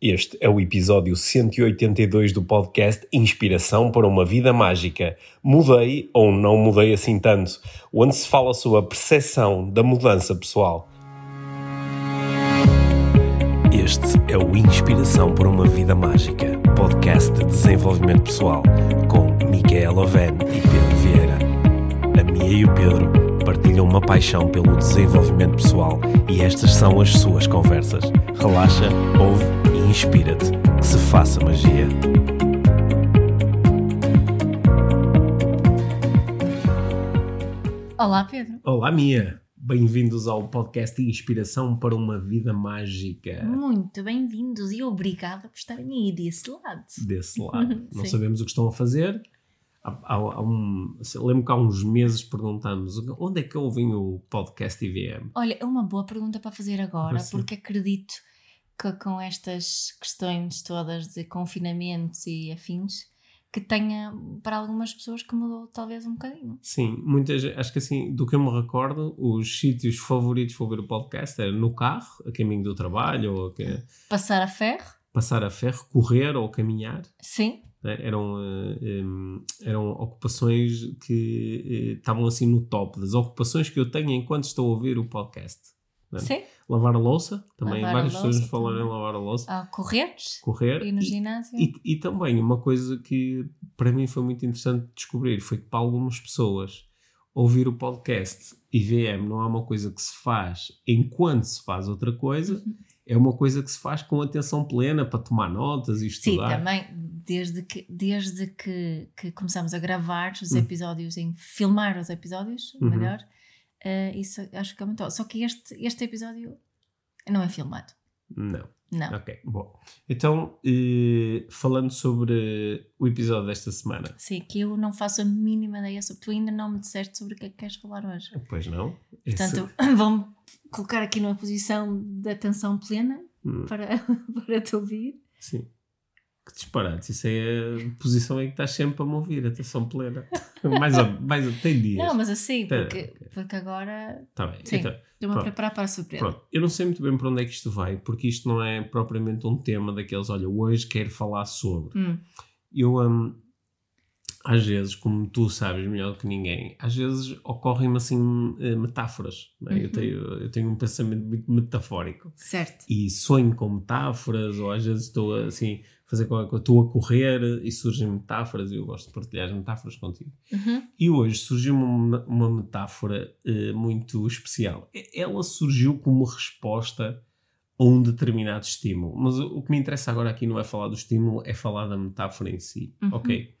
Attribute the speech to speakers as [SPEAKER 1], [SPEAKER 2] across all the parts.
[SPEAKER 1] Este é o episódio 182 do podcast Inspiração para uma Vida Mágica. Mudei ou não mudei assim tanto, onde se fala sobre a percepção da mudança pessoal. Este é o Inspiração para uma Vida Mágica, podcast de desenvolvimento pessoal, com Micaela Oven e Pedro Vieira. A Mia e o Pedro partilham uma paixão pelo desenvolvimento pessoal e estas são as suas conversas. Relaxa, ouve inspira-te. Que se faça magia.
[SPEAKER 2] Olá, Pedro.
[SPEAKER 1] Olá, Mia. Bem-vindos ao podcast Inspiração para uma Vida Mágica.
[SPEAKER 2] Muito bem-vindos e obrigada por estarem aí desse lado.
[SPEAKER 1] Desse lado. Não sabemos o que estão a fazer. Há, há- há um, lembro que há uns meses perguntamos onde é que ouvem o podcast IVM?
[SPEAKER 2] Olha, é uma boa pergunta para fazer agora,
[SPEAKER 1] sim.
[SPEAKER 2] porque acredito com estas questões todas de confinamentos e afins, que tenha para algumas pessoas que mudou talvez um bocadinho.
[SPEAKER 1] Sim, muitas, acho que assim, do que eu me recordo, os sítios favoritos para ouvir o podcast era no carro, a caminho do trabalho, ou a,
[SPEAKER 2] Passar a ferro?
[SPEAKER 1] passar a ferro, correr ou caminhar.
[SPEAKER 2] Sim.
[SPEAKER 1] né? Eram, eh, em, eram ocupações que eh, estavam assim no top das ocupações que eu tenho enquanto estou a ouvir o podcast. Né?
[SPEAKER 2] Sim.
[SPEAKER 1] Lavar a louça, também
[SPEAKER 2] Lavar
[SPEAKER 1] várias pessoas
[SPEAKER 2] louça
[SPEAKER 1] falaram em lavar a louça,
[SPEAKER 2] Ah, correres?
[SPEAKER 1] correr.
[SPEAKER 2] E no
[SPEAKER 1] e-
[SPEAKER 2] ginásio?
[SPEAKER 1] E, e também uma coisa que para mim foi muito interessante descobrir foi que para algumas pessoas ouvir o podcast IVM não é uma coisa que se faz enquanto se faz outra coisa,
[SPEAKER 2] Uhum.
[SPEAKER 1] é uma coisa que se faz com atenção plena para tomar notas e
[SPEAKER 2] Sim,
[SPEAKER 1] estudar.
[SPEAKER 2] também, desde que, desde que, que começamos a gravar os
[SPEAKER 1] Hum.
[SPEAKER 2] episódios, em filmar os episódios,
[SPEAKER 1] Uhum.
[SPEAKER 2] Eh, isso acho que é muito. Só que este, este episódio não é filmado.
[SPEAKER 1] Não.
[SPEAKER 2] Não.
[SPEAKER 1] Ok, bom. Então, eh, falando sobre o episódio desta semana.
[SPEAKER 2] Sim, que eu não faço a mínima ideia sobre. Tu ainda não me disseste sobre o que é que queres falar hoje.
[SPEAKER 1] Pois não? Esse-
[SPEAKER 2] Portanto, vou-me colocar aqui numa posição de atenção plena
[SPEAKER 1] Hum,
[SPEAKER 2] para, para te ouvir.
[SPEAKER 1] sim. Que disparate. Isso é a posição em que estás sempre a me ouvir, atenção plena. mais, mais tem dias.
[SPEAKER 2] Não, mas assim, porque, porque agora
[SPEAKER 1] Tá bem.
[SPEAKER 2] Sim.
[SPEAKER 1] Então,
[SPEAKER 2] estou-me a preparar para a surpresa.
[SPEAKER 1] pronto. Eu não sei muito bem para onde é que isto vai, porque isto não é propriamente um tema daqueles, olha, hoje quero falar sobre.
[SPEAKER 2] Hum,
[SPEAKER 1] Eu, hum, às vezes, como tu sabes melhor do que ninguém, às vezes ocorrem-me assim eh, metáforas. é? eu,
[SPEAKER 2] Uhum.
[SPEAKER 1] tenho, eu tenho um pensamento muito metafórico.
[SPEAKER 2] certo.
[SPEAKER 1] E sonho com metáforas, ou às vezes estou a, assim, fazer qualquer coisa, estou a correr e surgem metáforas, e eu gosto de partilhar as metáforas contigo.
[SPEAKER 2] Uhum.
[SPEAKER 1] E hoje surgiu uma, uma metáfora eh, muito especial. Ela surgiu como resposta a um determinado estímulo. Mas o, o que me interessa agora aqui não é falar do estímulo, é falar da metáfora em si.
[SPEAKER 2] Uhum.
[SPEAKER 1] Ok?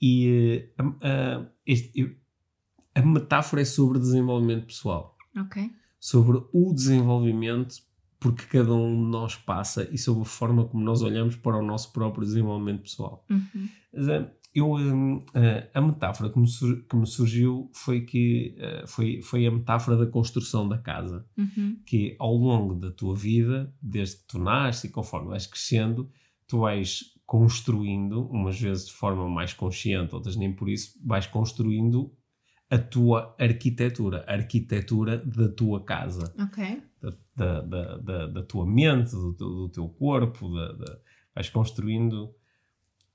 [SPEAKER 1] E eh, a, a- este- a metáfora é sobre desenvolvimento pessoal. Sobre o desenvolvimento porque cada um de nós passa e sobre a forma como nós olhamos para o nosso próprio desenvolvimento pessoal.
[SPEAKER 2] Uhum.
[SPEAKER 1] Eh, eu, eh, a metáfora que me, surgiu foi que foi, foi a metáfora da construção da casa.
[SPEAKER 2] Uhum.
[SPEAKER 1] Que ao longo da tua vida, desde que tu nasces e conforme vais crescendo, tu vais construindo, umas vezes de forma mais consciente, outras nem por isso, vais construindo a tua arquitetura, a arquitetura da tua casa da, da, da, da- tua mente, do, teu- do teu corpo, vais construindo,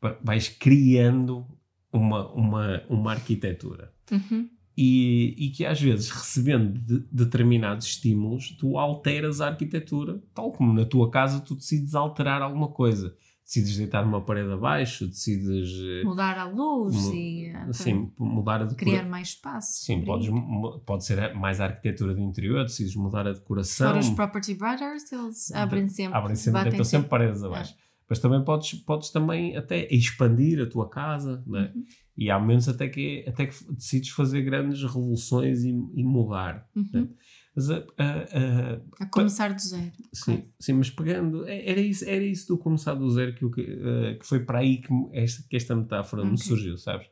[SPEAKER 1] va- vais criando uma, uma, uma arquitetura.
[SPEAKER 2] Uhum.
[SPEAKER 1] E, e que às vezes, recebendo de- determinados estímulos, tu alteras a arquitetura, tal como na tua casa tu decides alterar alguma coisa. Decides deitar uma parede abaixo, decides eh,
[SPEAKER 2] Mudar a luz
[SPEAKER 1] mu-
[SPEAKER 2] e eh,
[SPEAKER 1] assim, mudar a decora-
[SPEAKER 2] criar mais espaço.
[SPEAKER 1] Sim, podes, pode ser mais a arquitetura do interior, decides mudar a decoração.
[SPEAKER 2] for os Property Brothers, eles abrem sempre.
[SPEAKER 1] abrem sempre, deitam sempre paredes abaixo. Mas também podes, podes também até expandir a tua casa, não é?
[SPEAKER 2] Uhum.
[SPEAKER 1] E há momentos até que, até que decides fazer grandes revoluções e, e mudar.
[SPEAKER 2] Uhum.
[SPEAKER 1] né? A- a- a-
[SPEAKER 2] A começar do zero.
[SPEAKER 1] sim,
[SPEAKER 2] Ok.
[SPEAKER 1] sim, mas pegando, é- era isso, era isso do começar do zero que, eu que, eh, que foi para aí que, me- esta, que esta metáfora me
[SPEAKER 2] Ok.
[SPEAKER 1] surgiu, sabes?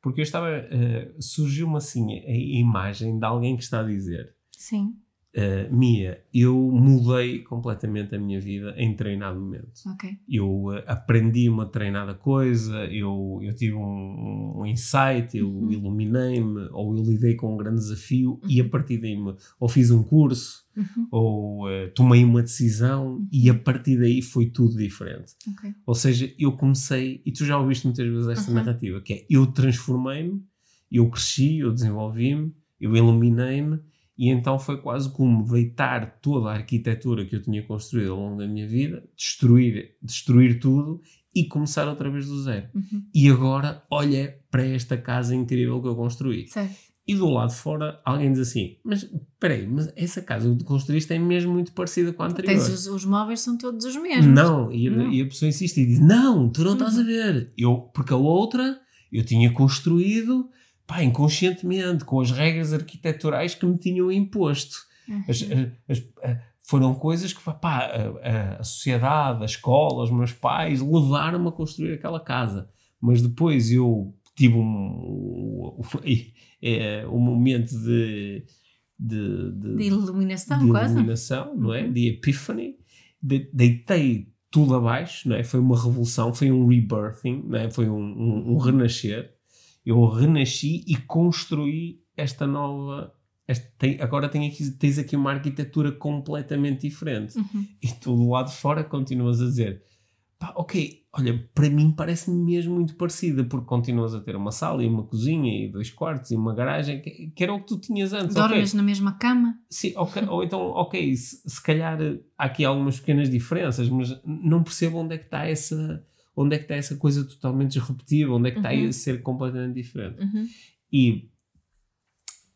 [SPEAKER 1] Porque eu estava, eh, surgiu-me assim a imagem de alguém que está a dizer
[SPEAKER 2] Sim.
[SPEAKER 1] Uh, Mia, eu mudei completamente a minha vida em treinado momento.
[SPEAKER 2] Ok.
[SPEAKER 1] Eu uh, aprendi uma treinada coisa, eu, eu tive um, um insight, eu
[SPEAKER 2] Uhum.
[SPEAKER 1] iluminei-me, ou eu lidei com um grande desafio e
[SPEAKER 2] Uhum.
[SPEAKER 1] a partir daí me- ou fiz um curso,
[SPEAKER 2] Uhum.
[SPEAKER 1] ou uh, tomei uma decisão e a partir daí foi tudo diferente.
[SPEAKER 2] Ok.
[SPEAKER 1] Ou seja, eu comecei, e tu já ouviste muitas vezes esta
[SPEAKER 2] Uhum.
[SPEAKER 1] narrativa, que é eu transformei-me, eu cresci, eu desenvolvi-me, eu iluminei-me, e então foi quase como deitar toda a arquitetura que eu tinha construído ao longo da minha vida, destruir, destruir tudo e começar outra vez do zero.
[SPEAKER 2] Uhum.
[SPEAKER 1] E agora olha para esta casa incrível que eu construí.
[SPEAKER 2] Certo.
[SPEAKER 1] E do lado de fora alguém diz assim, mas espera aí, mas essa casa que tu construíste é mesmo muito parecida com a anterior.
[SPEAKER 2] Tens os, os móveis são todos os mesmos.
[SPEAKER 1] Não, e a,
[SPEAKER 2] Não.
[SPEAKER 1] e a pessoa insiste e diz: Não, tu não estás a
[SPEAKER 2] Uhum.
[SPEAKER 1] ver. Eu, porque a outra eu tinha construído pá, inconscientemente, com as regras arquiteturais que me tinham imposto.
[SPEAKER 2] Uhum.
[SPEAKER 1] As- as- as- foram coisas que pá, a, a- sociedade, a escola, os meus pais levaram-me a construir aquela casa. Mas depois eu tive um, um, é, um momento de, de, de-
[SPEAKER 2] De iluminação,
[SPEAKER 1] de
[SPEAKER 2] quase.
[SPEAKER 1] iluminação, não é?
[SPEAKER 2] Uhum.
[SPEAKER 1] De epiphany. De- deitei tudo abaixo, não é? Foi uma revolução, foi um rebirthing, não é? Foi um, um- um renascer. Eu renasci e construí esta nova. tem- agora tem aqui, tens aqui uma arquitetura completamente diferente.
[SPEAKER 2] Uhum.
[SPEAKER 1] E tu do lado de fora continuas a dizer: pá, ok, olha, para mim parece-me mesmo muito parecida, porque continuas a ter uma sala e uma cozinha e dois quartos e uma garagem, que, que era o que tu tinhas antes.
[SPEAKER 2] Dormes na mesma cama.
[SPEAKER 1] Sim, ok, ou então, ok, se, se calhar há aqui algumas pequenas diferenças, mas não percebo onde é que está essa, onde é que está essa coisa totalmente disruptiva, onde é que está
[SPEAKER 2] Uhum.
[SPEAKER 1] a ser completamente diferente.
[SPEAKER 2] Uhum.
[SPEAKER 1] E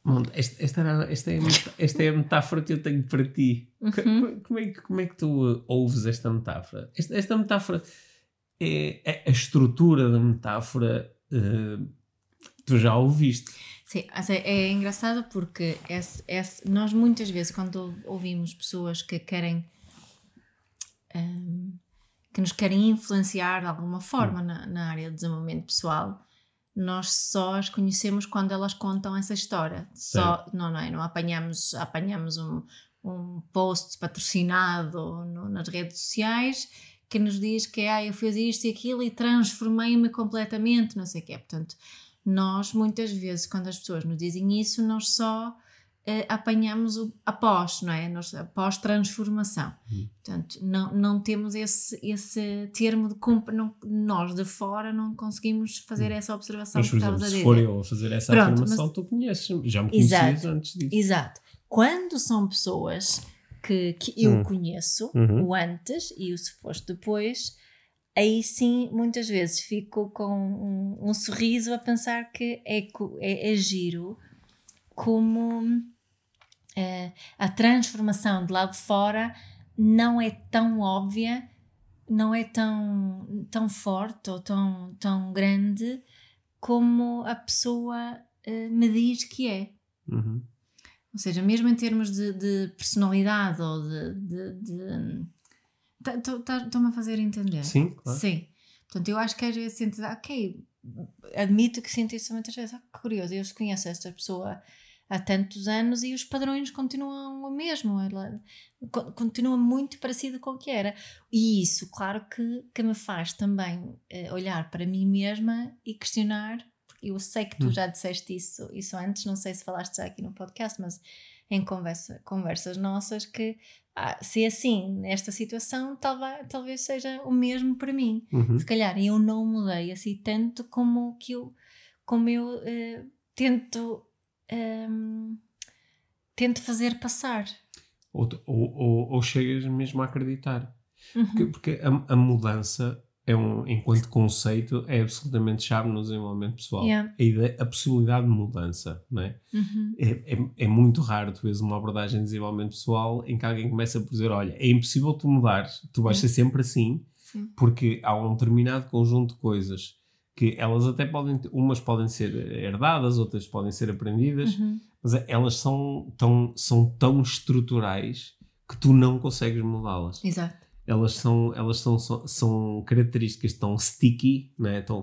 [SPEAKER 1] bom, esta, esta, era- esta, é esta é a metáfora que eu tenho para ti.
[SPEAKER 2] Uhum.
[SPEAKER 1] Como, é, que- como é que tu eh, ouves esta metáfora? Esta, esta metáfora é, é a estrutura da metáfora. eh, tu já ouviste.
[SPEAKER 2] Sim, assim, é engraçado porque esse- esse- nós muitas vezes quando ouvimos pessoas que querem hum, que nos querem influenciar de alguma forma na, na área do desenvolvimento pessoal, nós só as conhecemos quando elas contam essa história. Só, não, não é? Não apanhamos, apanhamos um, um post patrocinado no- nas redes sociais que nos diz que ah, eu fiz isto e aquilo e transformei-me completamente, não sei o quê. Portanto, nós muitas vezes, quando as pessoas nos dizem isso, nós só eh, apanhamos o após, não é? Nós, após transformação.
[SPEAKER 1] Uhum.
[SPEAKER 2] Portanto, não, não temos esse, esse termo de compra, não, nós de fora não conseguimos fazer essa observação
[SPEAKER 1] Mas, por exemplo, se for eu a fazer essa
[SPEAKER 2] Pronto,
[SPEAKER 1] afirmação,
[SPEAKER 2] mas-
[SPEAKER 1] tu conheces, já me conhecias
[SPEAKER 2] Exato.
[SPEAKER 1] antes disso.
[SPEAKER 2] Exato. Quando são pessoas que, que eu
[SPEAKER 1] Hum.
[SPEAKER 2] conheço,
[SPEAKER 1] Uhum.
[SPEAKER 2] o antes e o suposto depois, aí sim, muitas vezes fico com um, um sorriso a pensar que é, é, é giro como a transformação de lá de fora não é tão óbvia, não é tão, tão forte ou tão, tão grande como a pessoa eh, me diz que é.
[SPEAKER 1] Uhum.
[SPEAKER 2] Ou seja, mesmo em termos de, de personalidade ou de. de, de Estou-me a fazer entender.
[SPEAKER 1] Sim, claro.
[SPEAKER 2] Sim. Portanto, eu acho que às vezes sinto, ok, admito que sinto isso muitas vezes. Ah, que curioso, eu conheço esta pessoa há tantos anos e os padrões continuam o mesmo. Ela co- continua muito parecido com o que era. E isso, claro que, que me faz também eh, olhar para mim mesma e questionar. porque Eu sei que tu
[SPEAKER 1] Hum.
[SPEAKER 2] já disseste isso, isso antes, não sei se falaste já aqui no podcast, mas em conversa, conversas nossas, que ah, se é assim, nesta situação, talvez, talvez seja o mesmo para mim
[SPEAKER 1] Uhum.
[SPEAKER 2] se calhar eu não mudei assim tanto como que eu como eu eh, tento ehm, tento fazer passar
[SPEAKER 1] Ou, ou, ou, chegas mesmo a acreditar.
[SPEAKER 2] Uhum.
[SPEAKER 1] Porque, porque a, a mudança, é um, enquanto conceito, é absolutamente chave no desenvolvimento pessoal.
[SPEAKER 2] Yeah.
[SPEAKER 1] A, ideia, a possibilidade de mudança, não é?
[SPEAKER 2] Uhum.
[SPEAKER 1] É, é, é muito raro tu vês uma abordagem de desenvolvimento pessoal em que alguém começa por dizer: Olha, é impossível tu mudar, tu vais ser sempre assim,
[SPEAKER 2] Sim.
[SPEAKER 1] porque há um determinado conjunto de coisas que elas até podem, umas podem ser herdadas, outras podem ser aprendidas,
[SPEAKER 2] Uhum.
[SPEAKER 1] mas elas são tão, são tão estruturais que tu não consegues mudá-las.
[SPEAKER 2] exato
[SPEAKER 1] Elas são, elas são, são, são características tão sticky, né? tão,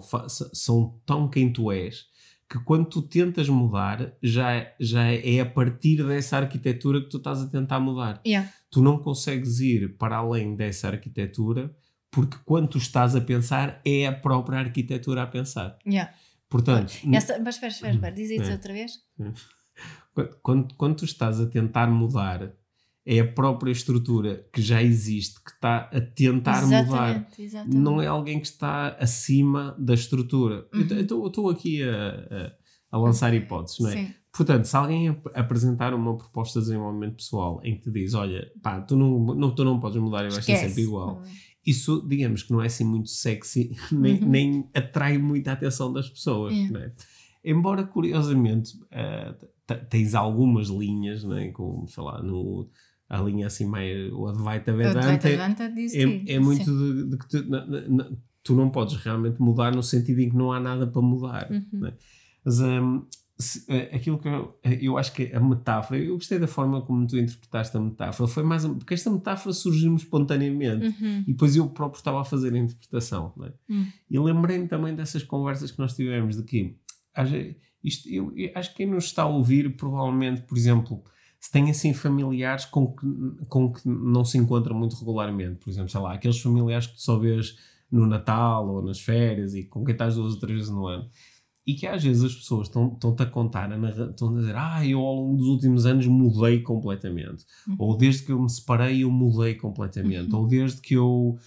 [SPEAKER 1] são tão quem tu és, que quando tu tentas mudar, já, já é a partir dessa arquitetura que tu estás a tentar mudar.
[SPEAKER 2] Yeah.
[SPEAKER 1] Tu não consegues ir para além dessa arquitetura porque quando tu estás a pensar, é a própria arquitetura a pensar.
[SPEAKER 2] Yeah.
[SPEAKER 1] Portanto,
[SPEAKER 2] Essa, mas espera, espera, espera, diz isso
[SPEAKER 1] É.
[SPEAKER 2] outra vez.
[SPEAKER 1] quando, quando, quando tu estás a tentar mudar, é a própria estrutura que já existe que está a tentar mudar.
[SPEAKER 2] exatamente, exatamente.
[SPEAKER 1] Não é alguém que está acima da estrutura.
[SPEAKER 2] Uhum.
[SPEAKER 1] Eu estou aqui a, a, a lançar hipóteses, não é?
[SPEAKER 2] Sim.
[SPEAKER 1] Portanto, se alguém ap- apresentar uma proposta de desenvolvimento pessoal em que te diz, olha, pá, tu não, não, tu não podes mudar, eu acho que é sempre igual. Isso, digamos que não é assim muito sexy, nem,
[SPEAKER 2] Uhum.
[SPEAKER 1] nem atrai muita atenção das pessoas,
[SPEAKER 2] É.
[SPEAKER 1] não é? Embora, curiosamente, t- tens algumas linhas, não é? Como, sei lá, no, a linha assim mais, o Advaita
[SPEAKER 2] O
[SPEAKER 1] Vedanta,
[SPEAKER 2] Advaita diz
[SPEAKER 1] é,
[SPEAKER 2] que-
[SPEAKER 1] é muito de, de que tu, na- na- tu não podes realmente mudar no sentido em que não há nada para mudar.
[SPEAKER 2] Uhum.
[SPEAKER 1] né? Mas hum, se- eh, aquilo que eu, eu acho que a metáfora, eu gostei da forma como tu interpretaste a metáfora, foi mais porque esta metáfora surgiu espontaneamente
[SPEAKER 2] Uhum.
[SPEAKER 1] e depois eu próprio estava a fazer a interpretação. né?
[SPEAKER 2] Hum.
[SPEAKER 1] E lembrei-me também dessas conversas que nós tivemos de que isto, eu, eu acho que quem nos está a ouvir, provavelmente, por exemplo, se tem assim familiares com que, com que não se encontra muito regularmente, por exemplo, sei lá, aqueles familiares que tu só vês no Natal ou nas férias e com quem estás duas ou três vezes no ano. E que às vezes as pessoas estão- estão-te a contar, estão a dizer, ah, eu ao longo dos últimos anos mudei completamente.
[SPEAKER 2] Uhum.
[SPEAKER 1] Ou desde que eu me separei, eu mudei completamente.
[SPEAKER 2] Uhum.
[SPEAKER 1] Ou desde que eu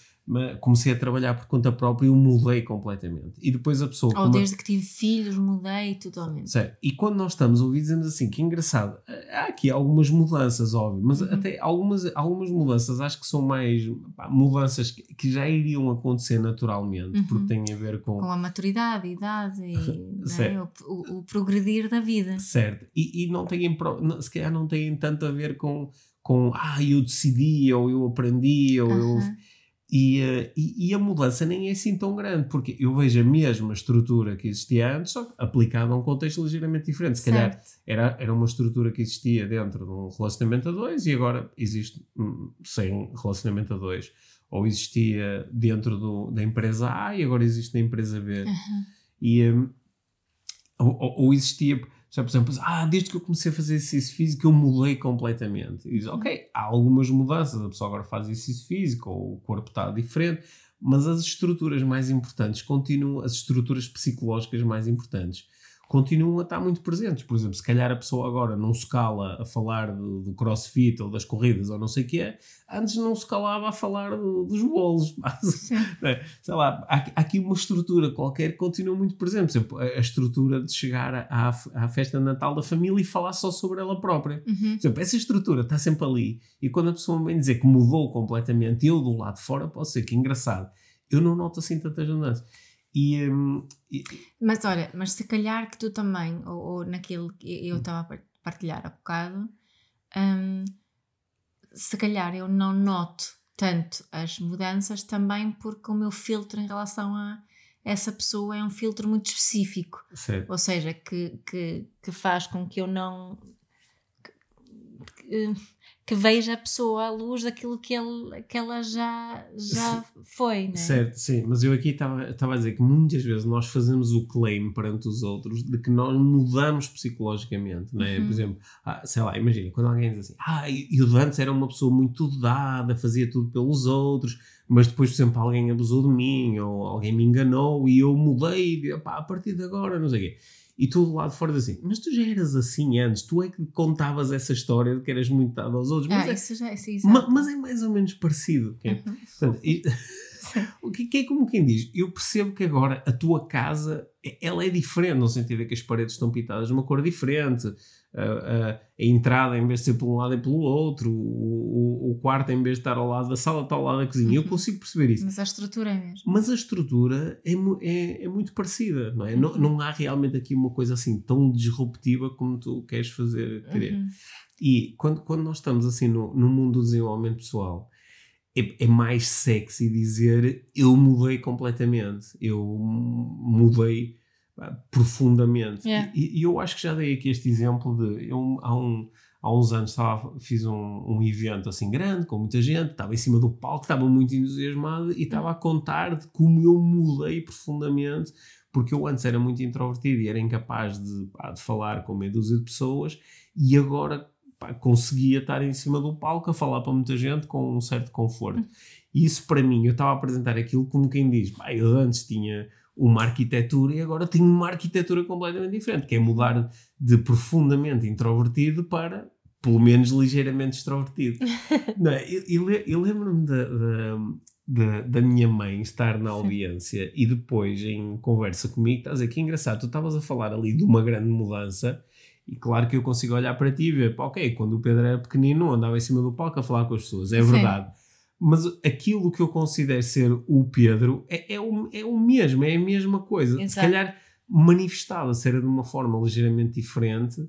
[SPEAKER 1] comecei a trabalhar por conta própria, eu mudei completamente. E depois a pessoa.
[SPEAKER 2] Ou
[SPEAKER 1] como-
[SPEAKER 2] desde que tive filhos, mudei totalmente.
[SPEAKER 1] Certo. E quando nós estamos a ouvir, dizemos assim: que engraçado, há aqui algumas mudanças, óbvio, mas
[SPEAKER 2] Uhum.
[SPEAKER 1] até algumas, algumas mudanças acho que são mais pá, mudanças que, que já iriam acontecer naturalmente,
[SPEAKER 2] Uhum.
[SPEAKER 1] porque têm a ver com.
[SPEAKER 2] Com a maturidade, a idade e é?
[SPEAKER 1] Certo.
[SPEAKER 2] o, o- o progredir da vida.
[SPEAKER 1] Certo. E, e não têm, se calhar não têm tanto a ver com, com ah, eu decidi, ou eu aprendi, ou eu. E, eh, e, e a mudança nem é assim tão grande, porque eu vejo a mesma estrutura que existia antes, só que aplicada a um contexto ligeiramente diferente. Se calhar
[SPEAKER 2] Certo.
[SPEAKER 1] era, era uma estrutura que existia dentro de um relacionamento a dois e agora existe hum, sem relacionamento a dois. Ou existia dentro do, da empresa A e agora existe na empresa B.
[SPEAKER 2] Aham.
[SPEAKER 1] E, ou, ou- ou existia, já, por exemplo, ah, desde que eu comecei a fazer exercício físico eu mudei completamente. E diz, ok, há algumas mudanças, a pessoa agora faz exercício físico ou o corpo está diferente, mas as estruturas mais importantes continuam, as estruturas psicológicas mais importantes continuam a estar muito presentes. Por exemplo, se calhar a pessoa agora não se cala a falar do, do crossfit ou das corridas ou não sei o que é, antes não se calava a falar do- dos bolos.
[SPEAKER 2] Sim.
[SPEAKER 1] É, sei lá, há, há aqui uma estrutura qualquer que continua muito presente. Por exemplo, a, a estrutura de chegar à, à festa de Natal da família e falar só sobre ela própria.
[SPEAKER 2] Uhum.
[SPEAKER 1] Por exemplo, essa estrutura está sempre ali. E quando a pessoa vem dizer que mudou completamente, eu do lado de fora posso ser que engraçado. Eu não noto assim tantas mudanças. E, hum, e-
[SPEAKER 2] Mas olha, mas se calhar que tu também, ou, ou naquilo que
[SPEAKER 1] Hum.
[SPEAKER 2] eu estava a par- partilhar há bocado, hum, se calhar eu não noto tanto as mudanças também porque o meu filtro em relação a essa pessoa é um filtro muito específico.
[SPEAKER 1] certo.
[SPEAKER 2] Ou seja, que, que, que faz com que eu não. que, que- veja a pessoa à luz daquilo que, ele, que ela já, já foi, né?
[SPEAKER 1] Certo, sim, mas eu aqui estava a dizer que muitas vezes nós fazemos o claim perante os outros de que nós mudamos psicologicamente, não é?
[SPEAKER 2] Uhum.
[SPEAKER 1] Por exemplo, ah, sei lá, imagina, quando alguém diz assim, ah, e e o de antes era uma pessoa muito dada, fazia tudo pelos outros, mas depois, por exemplo, alguém abusou de mim ou alguém me enganou e eu mudei, e, a partir de agora, não sei o quê. E tu do lado de fora assim, mas tu já eras assim antes, tu é que contavas essa história de que eras muito dado aos outros, mas,
[SPEAKER 2] Ah,
[SPEAKER 1] é,
[SPEAKER 2] isso já isso,
[SPEAKER 1] ma- mas é mais ou menos parecido. é-
[SPEAKER 2] Uhum.
[SPEAKER 1] Portanto, e- o que, que é como quem diz, eu percebo que agora a tua casa é- ela é diferente, no sentido de que as paredes estão pintadas de uma cor diferente, a, a- a entrada em vez de ser por um lado é pelo outro, o, o- o quarto em vez de estar ao lado da sala está ao lado da cozinha. Eu
[SPEAKER 2] Uhum.
[SPEAKER 1] consigo perceber isso.
[SPEAKER 2] Mas a estrutura é mesmo.
[SPEAKER 1] Mas a estrutura é, é, é muito parecida, não é? Não,
[SPEAKER 2] Uhum.
[SPEAKER 1] não há realmente aqui uma coisa assim tão disruptiva como tu queres fazer querer.
[SPEAKER 2] Uhum.
[SPEAKER 1] E quando, quando nós estamos assim no, no mundo do desenvolvimento pessoal, é, é mais sexy dizer eu mudei completamente, eu mudei profundamente.
[SPEAKER 2] Yeah.
[SPEAKER 1] E, e eu acho que já dei aqui este exemplo de eu, há, um, há uns anos estava, fiz um, um evento assim grande, com muita gente, estava em cima do palco, estava muito entusiasmado e estava a contar de como eu mudei profundamente, porque eu antes era muito introvertido e era incapaz de, pá, de falar com meia dúzia de pessoas e agora pá, conseguia estar em cima do palco a falar para muita gente com um certo conforto. E isso para mim, eu estava a apresentar aquilo como quem diz, eu antes tinha uma arquitetura e agora tenho uma arquitetura completamente diferente, que é mudar de profundamente introvertido para pelo menos ligeiramente extrovertido. Não, é? eu, eu, eu lembro-me da, da, da, da, minha mãe estar na audiência Sim. e depois em conversa comigo, estás aqui engraçado, tu estavas a falar ali de uma grande mudança e claro que eu consigo olhar para ti e ver, ok, quando o Pedro era pequenino andava em cima do palco a falar com as pessoas, é Sim. verdade. Mas aquilo que eu considero ser o Pedro é, é, o, é o mesmo, é a mesma coisa. Exato. Se calhar manifestava-se era de uma forma ligeiramente diferente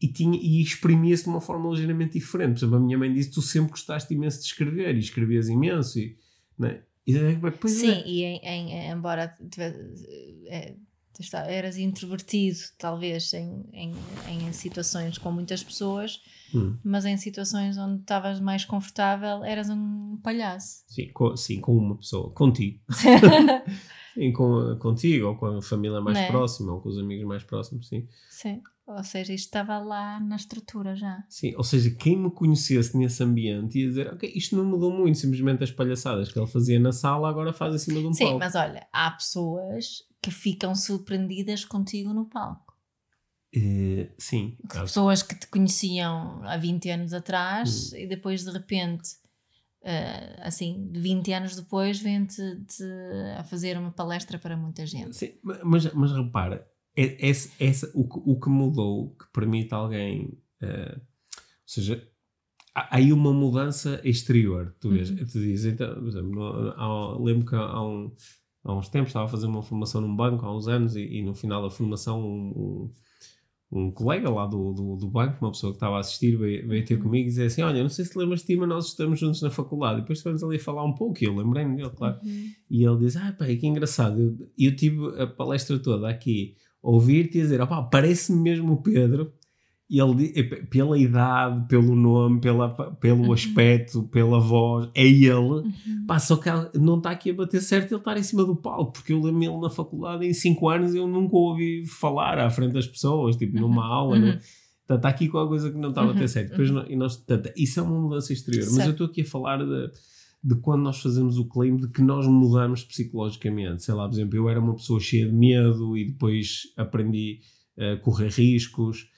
[SPEAKER 1] e, tinha, e exprimia-se de uma forma ligeiramente diferente. Por exemplo, a minha mãe disse: Tu sempre gostaste imenso de escrever e escrevias imenso. E, né? e,
[SPEAKER 2] é, Sim, é. e em, em, embora tivesse, é, eras introvertido, talvez em, em, em situações com muitas pessoas, hum. mas em situações onde estavas mais confortável, eras um palhaço.
[SPEAKER 1] Sim, com, sim, com uma pessoa, contigo. sim, com, contigo, ou com a família mais é? próxima, ou com os amigos mais próximos, sim.
[SPEAKER 2] Sim. Ou seja, isto estava lá na estrutura já.
[SPEAKER 1] Sim, ou seja, quem me conhecesse nesse ambiente ia dizer, ok, isto não mudou muito, simplesmente as palhaçadas que ele fazia na sala agora faz em cima de um
[SPEAKER 2] Sim,
[SPEAKER 1] palco.
[SPEAKER 2] Sim, mas olha, há pessoas que ficam surpreendidas contigo no palco.
[SPEAKER 1] Uh, sim.
[SPEAKER 2] Que pessoas que te conheciam há 20 anos atrás hum. e depois de repente, uh, assim, 20 anos depois, vêm-te a fazer uma palestra para muita gente.
[SPEAKER 1] Sim, mas, mas repara, é, esse, esse, o, o que mudou, que permite alguém. Uh, ou seja, há aí uma mudança exterior, tu vês, uhum. tu dizes, então, por exemplo, há, lembro que há um há uns tempos estava a fazer uma formação num banco, há uns anos, e, e no final da formação um, um, um colega lá do, do, do, banco, uma pessoa que estava a assistir, veio, veio ter uhum. comigo e dizer assim, olha, não sei se lembras de ti, mas nós estamos juntos na faculdade. E depois estivemos ali a falar um pouco, e eu lembrei-me dele, claro. Uhum. E ele diz, ah, pá, que engraçado, eu, eu tive a palestra toda aqui, ouvir-te e dizer, opá, parece-me mesmo o Pedro, ele, pela idade, pelo nome, pela, pelo uhum. aspecto, pela voz, é ele. Uhum. Pá, só que não está aqui a bater certo ele estar em cima do palco, porque eu lembro ele na faculdade, em 5 anos, eu nunca ouvi falar à frente das pessoas, tipo numa uhum. aula. Né? Está tá aqui com a coisa que não está a bater uhum. certo. Depois, e nós, portanto, isso é uma mudança exterior. Certo. Mas eu estou aqui a falar de, de quando nós fazemos o claim de que nós mudamos psicologicamente. Sei lá, por exemplo, eu era uma pessoa cheia de medo e depois aprendi a correr riscos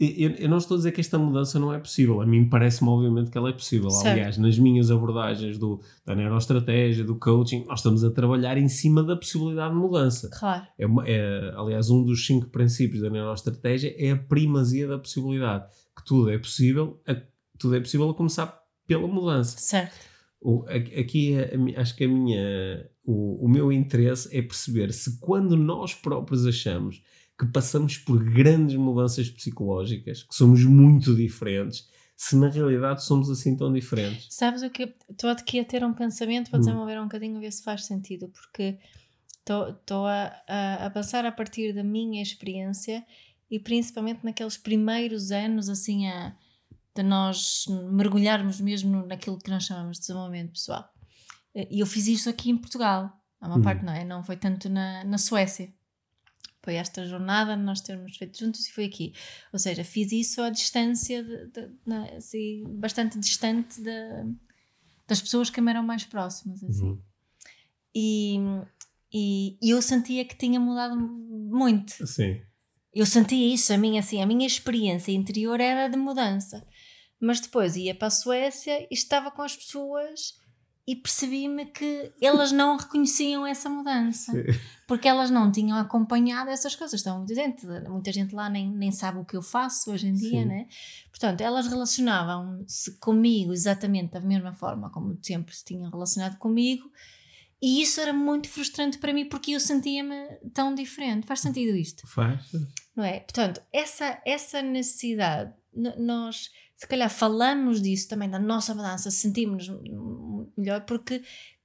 [SPEAKER 1] eu, eu, não estou a dizer que esta mudança não é possível. A mim parece-me, obviamente, que ela é possível. Certo. Aliás, nas minhas abordagens do, da neuroestratégia, do coaching, nós estamos a trabalhar em cima da possibilidade de mudança.
[SPEAKER 2] Claro.
[SPEAKER 1] É, é, aliás, um dos cinco princípios da neuroestratégia é a primazia da possibilidade. Que tudo é possível, a, tudo é possível a começar pela mudança.
[SPEAKER 2] Certo.
[SPEAKER 1] O, aqui, é acho que a minha, o, o meu interesse é perceber se quando nós próprios achamos que passamos por grandes mudanças psicológicas, que somos muito diferentes, se na realidade somos assim tão diferentes.
[SPEAKER 2] Sabes o que? Estou aqui a ter um pensamento para hum. desenvolver um bocadinho, ver se faz sentido, porque estou a, a, a pensar a partir da minha experiência e principalmente naqueles primeiros anos, assim, a, de nós mergulharmos mesmo naquilo que nós chamamos de desenvolvimento pessoal. E eu fiz isso aqui em Portugal, a uma hum. parte não é? Não foi tanto na, na Suécia. Foi esta jornada nós termos feito juntos e foi aqui. Ou seja, fiz isso à distância, de, de, de, assim, bastante distante das pessoas que me eram mais próximas. Assim. Uhum. E, e, e, eu sentia que tinha mudado muito.
[SPEAKER 1] Sim.
[SPEAKER 2] Eu sentia isso, a minha, assim, a minha experiência interior era de mudança. Mas depois ia para a Suécia e estava com as pessoas e percebi-me que elas não reconheciam essa mudança porque elas não tinham acompanhado essas coisas. Então, muita gente, muita gente lá nem, nem sabe o que eu faço hoje em dia, Sim. né? Portanto, elas relacionavam-se comigo exatamente da mesma forma como sempre se tinham relacionado comigo, e isso era muito frustrante para mim porque eu sentia-me tão diferente. Faz sentido isto?
[SPEAKER 1] Faz.
[SPEAKER 2] Não é? Portanto, essa, essa necessidade, nós se calhar falamos disso também, da nossa mudança, sentimos-nos melhor porque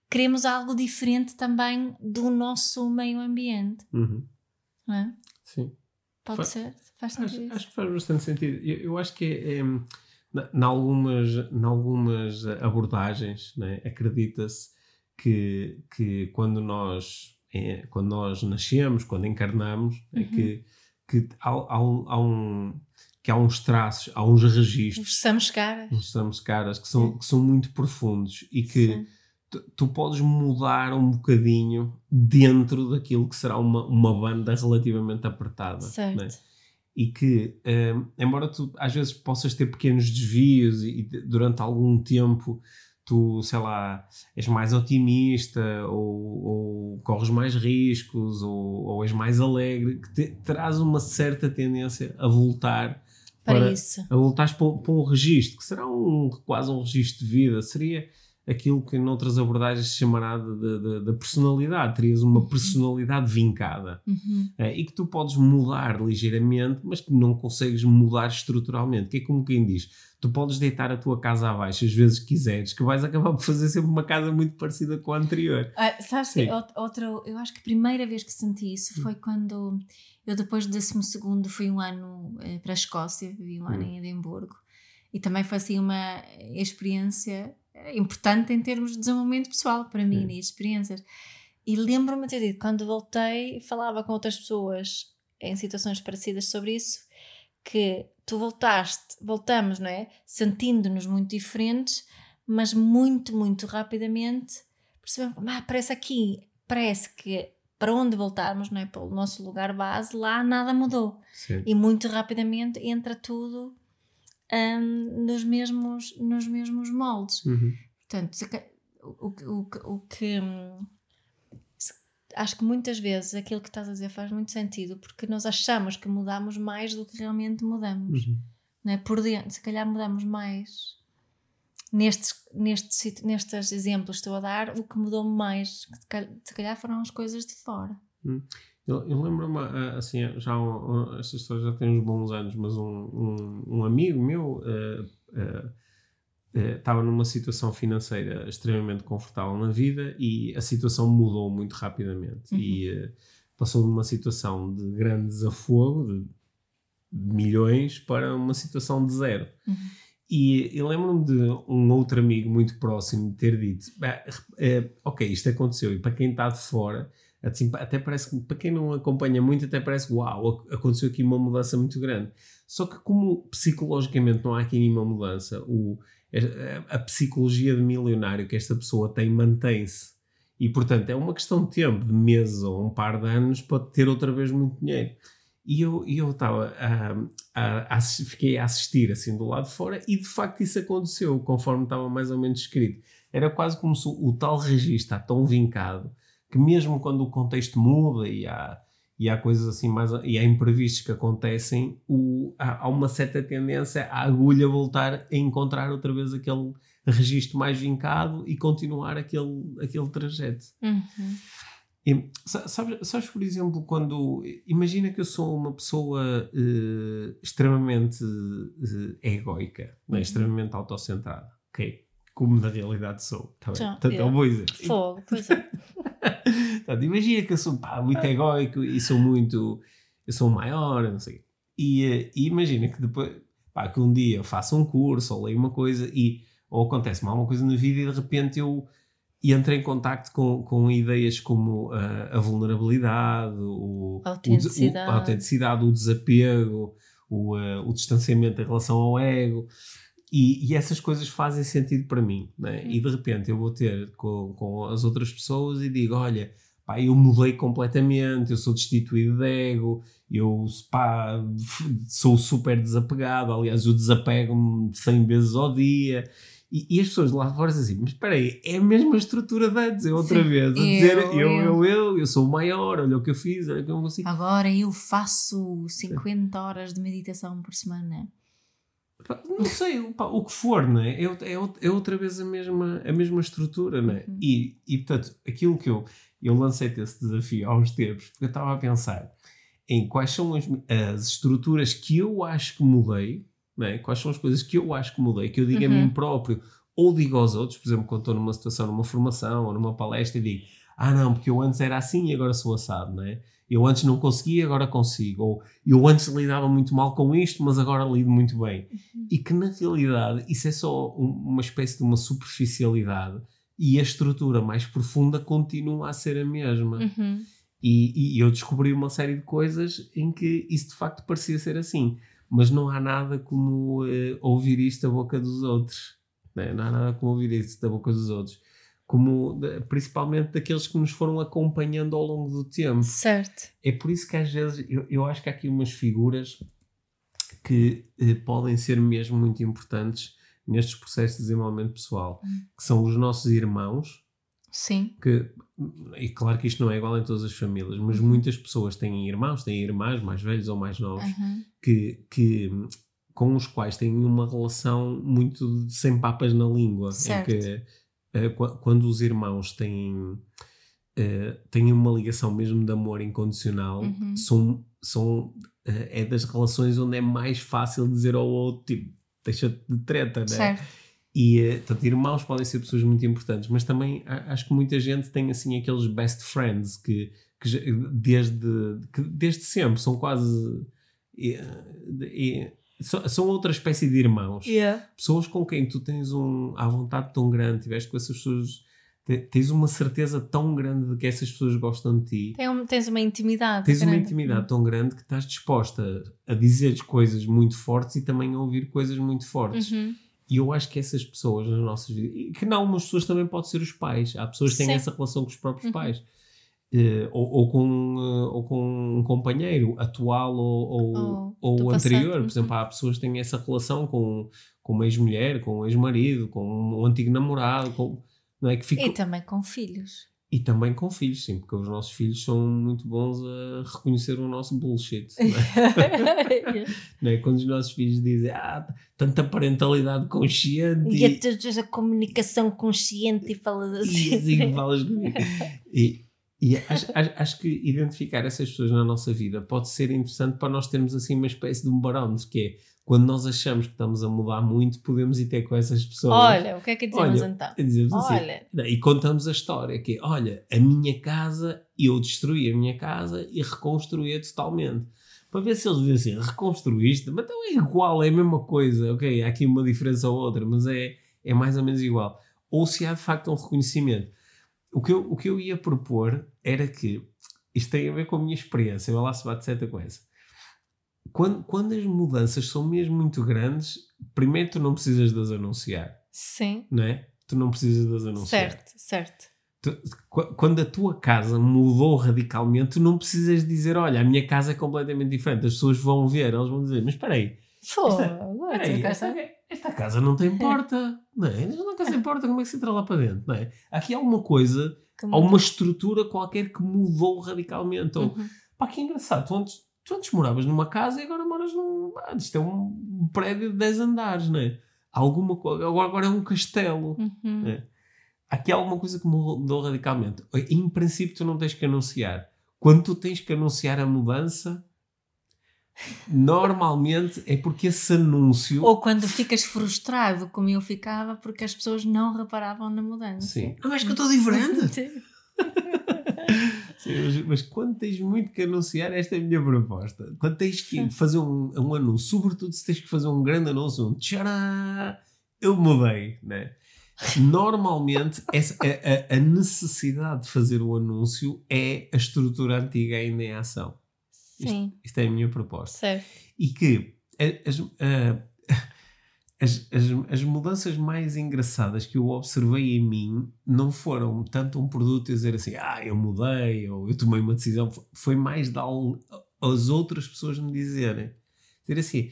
[SPEAKER 2] queremos algo diferente também do nosso meio ambiente.
[SPEAKER 1] Uhum.
[SPEAKER 2] Não é?
[SPEAKER 1] Sim.
[SPEAKER 2] Pode
[SPEAKER 1] Faz-
[SPEAKER 2] ser? Faz
[SPEAKER 1] Acho,
[SPEAKER 2] sentido
[SPEAKER 1] acho
[SPEAKER 2] isso?
[SPEAKER 1] que faz bastante sentido. Eu, eu acho que é, é, na- em algumas, em algumas abordagens né, acredita-se que, que quando nós é, quando nós nascemos, quando encarnamos, é
[SPEAKER 2] Uhum.
[SPEAKER 1] que, que há, há um, há um- que há uns traços, há uns registros,
[SPEAKER 2] Estamos caras.
[SPEAKER 1] uns estamos caras que são, que são muito profundos e que tu, podes mudar um bocadinho dentro daquilo que será uma, uma banda relativamente apertada.
[SPEAKER 2] Certo.
[SPEAKER 1] né? E que, eh, embora tu às vezes possas ter pequenos desvios e, e durante algum tempo tu, sei lá, és mais otimista ou, ou corres mais riscos ou, ou és mais alegre, que te, terás uma certa tendência a voltar
[SPEAKER 2] Para,
[SPEAKER 1] para-
[SPEAKER 2] isso.
[SPEAKER 1] a voltar para, um- para um registro, que será um, quase um registro de vida, seria aquilo que noutras abordagens se chamará da personalidade, terias uma personalidade vincada
[SPEAKER 2] Uhum.
[SPEAKER 1] eh, e que tu podes mudar ligeiramente, mas que não consegues mudar estruturalmente, que é como quem diz, tu podes deitar a tua casa abaixo as vezes quiseres, que vais acabar por fazer sempre uma casa muito parecida com a anterior.
[SPEAKER 2] Ah, sabes que
[SPEAKER 1] Sim.
[SPEAKER 2] out- outra, eu acho que a primeira vez que senti isso foi quando eu depois do 12 fui um ano eh, para a Escócia, vivi um ano
[SPEAKER 1] Hum.
[SPEAKER 2] em Edimburgo e também foi assim uma experiência eh, importante em termos de desenvolvimento pessoal para mim
[SPEAKER 1] Hum.
[SPEAKER 2] e experiências. E lembro-me de ter dito, quando voltei, falava com outras pessoas em situações parecidas sobre isso, que tu voltaste, voltamos, não é? Sentindo-nos muito diferentes, mas muito, muito rapidamente percebemos, ah, parece aqui, parece que para onde voltarmos, não é? Para o nosso lugar base, lá nada mudou.
[SPEAKER 1] Sim.
[SPEAKER 2] E muito rapidamente entra tudo hum, nos, mesmos, nos mesmos moldes.
[SPEAKER 1] Uhum.
[SPEAKER 2] Portanto, o, o, o, que- hum, acho que muitas vezes aquilo que estás a dizer faz muito sentido porque nós achamos que mudamos mais do que realmente mudamos.
[SPEAKER 1] Uhum.
[SPEAKER 2] Não é? Por dentro, se calhar mudamos mais. Nestes, nestes, nestes exemplos que estou a dar, o que mudou mais, se calhar, foram as coisas de fora.
[SPEAKER 1] Eu, eu lembro-me, ah, assim, já um- um- esta história já tem uns bons anos, mas um, um, um amigo meu ah, ah, ah, estava numa situação financeira extremamente confortável na vida e a situação mudou muito rapidamente.
[SPEAKER 2] Uhum.
[SPEAKER 1] E passou de uma situação de grande desafogo, de, de milhões, para uma situação de zero.
[SPEAKER 2] Uhum.
[SPEAKER 1] E eu lembro-me de um outro amigo muito próximo ter dito: "Bah, eh, Ok, isto aconteceu, e para quem está de fora, assim, até parece que, para quem não acompanha muito, até parece uau, ac- aconteceu aqui uma mudança muito grande. Só que, como psicologicamente não há aqui nenhuma mudança, o, a, a psicologia de milionário que esta pessoa tem mantém-se. E, portanto, é uma questão de tempo, de meses ou um par de anos, para ter outra vez muito dinheiro. E eu e eu estava a, a, a fiquei a assistir assim do lado de fora e de facto isso aconteceu conforme estava mais ou menos escrito. Era quase como se o, tal registro tão vincado que mesmo quando o contexto muda e há, e há coisas assim mais e há imprevistos que acontecem, o, há, há uma certa tendência à agulha voltar a encontrar outra vez aquele registro mais vincado e continuar aquele, aquele trajeto.
[SPEAKER 2] Uhum.
[SPEAKER 1] E, sa- sabes, sabes, por exemplo, quando. Imagina que eu sou uma pessoa eh, extremamente eh, egoica, né?
[SPEAKER 2] Uhum.
[SPEAKER 1] extremamente autocentrada, ok? Como na realidade sou. Tá bem?
[SPEAKER 2] Já,
[SPEAKER 1] Portanto, é
[SPEAKER 2] yeah.
[SPEAKER 1] um bom exemplo.
[SPEAKER 2] Fogo, pois é.
[SPEAKER 1] Portanto, imagina que eu sou pá, muito egoico e sou muito. Eu sou o maior, não sei. E, eh, e imagina que depois. Pá, que um dia eu faço um curso ou leio uma coisa e. Ou acontece-me alguma coisa na vida e de repente eu entro em contacto com, com ideias como ah, a vulnerabilidade, o,
[SPEAKER 2] A
[SPEAKER 1] o
[SPEAKER 2] autenticidade.
[SPEAKER 1] a autenticidade, o desapego, o, ah, o distanciamento em relação ao ego. E, e essas coisas fazem sentido para mim, né? E de repente eu vou ter com, com as outras pessoas e digo: Olha, pá, eu mudei completamente, eu sou destituído de ego, eu pá, sou super desapegado. Aliás, eu desapego-me 100 vezes ao dia. E, e as pessoas lá de fora dizem assim: Mas espera aí, é a mesma estrutura de antes, é outra
[SPEAKER 2] Sim,
[SPEAKER 1] vez. A dizer:
[SPEAKER 2] eu,
[SPEAKER 1] eu, eu,
[SPEAKER 2] eu.
[SPEAKER 1] eu, eu, sou o maior, olha o que eu fiz, olha o que eu consigo.
[SPEAKER 2] Agora eu faço 50 horas de meditação por semana.
[SPEAKER 1] Não sei, pá, o que for, não é? É, outra- é outra- é outra vez a mesma, a mesma estrutura, não é?
[SPEAKER 2] Uhum.
[SPEAKER 1] E, e, portanto, aquilo que eu, eu lancei-te esse desafio há uns tempos, porque eu estava a pensar em quais são as, as estruturas que eu acho que mudei, é? Quais são as coisas que eu acho que mudei, que eu digo a
[SPEAKER 2] Uhum.
[SPEAKER 1] mim próprio ou digo aos outros, por exemplo, quando estou numa situação, numa formação ou numa palestra e digo ah não, porque eu antes era assim e agora sou assado, não é? Eu antes não conseguia, agora consigo. Ou eu antes lidava muito mal com isto, mas agora lido muito bem.
[SPEAKER 2] Uhum.
[SPEAKER 1] E que na realidade isso é só um- uma espécie de uma superficialidade e a estrutura mais profunda continua a ser a mesma.
[SPEAKER 2] Uhum.
[SPEAKER 1] E, e eu descobri uma série de coisas em que isso de facto parecia ser assim. Mas não há nada como eh, ouvir isto da boca dos outros. né? Não há nada como ouvir isto da boca dos outros. Como, principalmente daqueles que nos foram acompanhando ao longo do tempo.
[SPEAKER 2] Certo.
[SPEAKER 1] É por isso que às vezes eu, eu acho que há aqui umas figuras que eh, podem ser mesmo muito importantes nestes processos de desenvolvimento pessoal, que são os nossos irmãos,
[SPEAKER 2] Sim.
[SPEAKER 1] que, e claro que isto não é igual em todas as famílias, mas
[SPEAKER 2] Uhum.
[SPEAKER 1] muitas pessoas têm irmãos, têm irmãs mais velhos ou mais novos,
[SPEAKER 2] Uhum.
[SPEAKER 1] que, que, com os quais têm uma relação muito sem papas na língua,
[SPEAKER 2] Certo.
[SPEAKER 1] em que qu- quando os irmãos têm, eh, têm uma ligação mesmo de amor incondicional,
[SPEAKER 2] Uhum.
[SPEAKER 1] são, são, eh, é das relações onde é mais fácil dizer ao outro, tipo, deixa-te de treta, né?
[SPEAKER 2] Certo.
[SPEAKER 1] E, eh, portanto, irmãos podem ser pessoas muito importantes, mas também a- acho que muita gente tem, assim, aqueles best friends que, que desde, que desde sempre são quase... eh, eh, são, são outra espécie de irmãos.
[SPEAKER 2] Yeah.
[SPEAKER 1] Pessoas com quem tu tens um, à vontade tão grande, tiveste com essas pessoas, te- tens uma certeza tão grande de que essas pessoas gostam de ti.
[SPEAKER 2] Tem tens uma intimidade.
[SPEAKER 1] Tens uma
[SPEAKER 2] grande.
[SPEAKER 1] intimidade tão grande que estás disposta a dizer coisas muito fortes e também a ouvir coisas muito fortes.
[SPEAKER 2] Uhum.
[SPEAKER 1] E eu acho que essas pessoas nas nossas vidas, que não, algumas pessoas também podem ser os pais. Há pessoas que têm
[SPEAKER 2] Sim.
[SPEAKER 1] essa relação com os próprios
[SPEAKER 2] Uhum.
[SPEAKER 1] pais. Eh, ou, ou com, eh, ou com um companheiro atual ou, ou,
[SPEAKER 2] Ou
[SPEAKER 1] anterior.
[SPEAKER 2] passado,
[SPEAKER 1] Por exemplo,
[SPEAKER 2] uhum.
[SPEAKER 1] há pessoas que têm essa relação com, com uma ex-mulher, com um ex-marido, com um antigo namorado, com, não é? que fica,
[SPEAKER 2] E também com filhos.
[SPEAKER 1] E também com filhos, sim, porque os nossos filhos são muito bons a reconhecer o nosso bullshit. Não é? Não é? Quando os nossos filhos dizem ah, tanta parentalidade consciente
[SPEAKER 2] e a teres a comunicação consciente e falas
[SPEAKER 1] e
[SPEAKER 2] assim.
[SPEAKER 1] assim falas comigo. E, e acho, acho, que identificar essas pessoas na nossa vida pode ser interessante para nós termos assim uma espécie de um barómetro, que é quando nós achamos que estamos a mudar muito, podemos ir ter com essas pessoas.
[SPEAKER 2] Olha, o que é que dizemos
[SPEAKER 1] Olha,
[SPEAKER 2] então?
[SPEAKER 1] E dizemos assim,
[SPEAKER 2] Olha.
[SPEAKER 1] e contamos a história que é, olha, a minha casa, eu destruí a minha casa e reconstruí-a totalmente. Para ver se eles dizem assim, reconstruíste, mas então é igual, é a mesma coisa, ok, há aqui uma diferença ou outra, mas é, é mais ou menos igual. Ou se há de facto um reconhecimento. O que eu, o que eu ia propor era que, isto tem a ver com a minha experiência, eu lá se bate certa com essa. Quando, quando as mudanças são mesmo muito grandes, primeiro tu não precisas de as anunciar
[SPEAKER 2] Sim.
[SPEAKER 1] não é? Tu não precisas de as anunciar.
[SPEAKER 2] Certo, certo.
[SPEAKER 1] Tu- qu- quando a tua casa mudou radicalmente, tu não precisas dizer, olha, a minha casa é completamente diferente. As pessoas vão ver, elas vão dizer, mas espera aí, espera aí, esta, casa não tem porta, não é? Esta casa tem porta, como é que se entra lá para dentro, não é? Aqui há alguma coisa, há uma estrutura qualquer que mudou radicalmente. Ou,
[SPEAKER 2] Uhum.
[SPEAKER 1] pá, que engraçado, tu antes, tu antes moravas numa casa e agora moras num... Ah, isto é um prédio de 10 andares, não é? Alguma coisa, agora, agora é um castelo.
[SPEAKER 2] Uhum.
[SPEAKER 1] É. Aqui há alguma coisa que mudou radicalmente. Em princípio, tu não tens que anunciar. Quando tu tens que anunciar a mudança, normalmente é porque esse anúncio.
[SPEAKER 2] Ou quando ficas frustrado, como eu ficava, porque as pessoas não reparavam na mudança.
[SPEAKER 1] Sim. Não és que eu estou diferente?
[SPEAKER 2] Sim.
[SPEAKER 1] Sim, mas, mas quando tens muito que anunciar, esta é a minha proposta. Quando tens que fazer um, um anúncio, sobretudo se tens que fazer um grande anúncio, um tchará, eu mudei, né? Normalmente, essa, a, a- a necessidade de fazer o anúncio é a estrutura antiga ainda em ação.
[SPEAKER 2] Sim,
[SPEAKER 1] Isto é a minha proposta.
[SPEAKER 2] certo.
[SPEAKER 1] E que as, as, as, as mudanças mais engraçadas que eu observei em mim não foram tanto um produto a dizer assim, ah, eu mudei, ou eu tomei uma decisão. Foi mais dar as outras pessoas me dizerem. Dizer assim,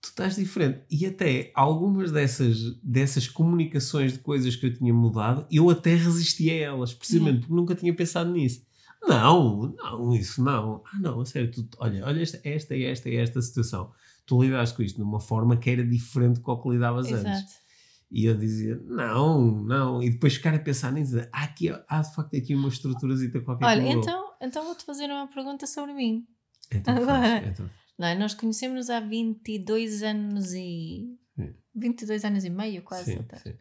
[SPEAKER 1] tu estás diferente. E até algumas dessas, dessas comunicações de coisas que eu tinha mudado, eu até resisti a elas, precisamente porque nunca tinha pensado nisso. Não, não, isso não. Ah, não, a sério, tu, olha, olha esta, esta e esta e esta situação. Tu lidaste com isto de uma forma que era diferente do que lidavas antes.
[SPEAKER 2] Exato.
[SPEAKER 1] E eu dizia, não, não. E depois ficar a pensar nisso, há, aqui, há de facto aqui uma estruturazita qualquer
[SPEAKER 2] Olha, então, então vou-te fazer uma pergunta sobre mim.
[SPEAKER 1] Então faz,
[SPEAKER 2] agora-
[SPEAKER 1] então.
[SPEAKER 2] Não, é? nós conhecemos há 22 anos e.
[SPEAKER 1] Sim.
[SPEAKER 2] 22 anos e meio, quase.
[SPEAKER 1] Sim,
[SPEAKER 2] até.
[SPEAKER 1] sim.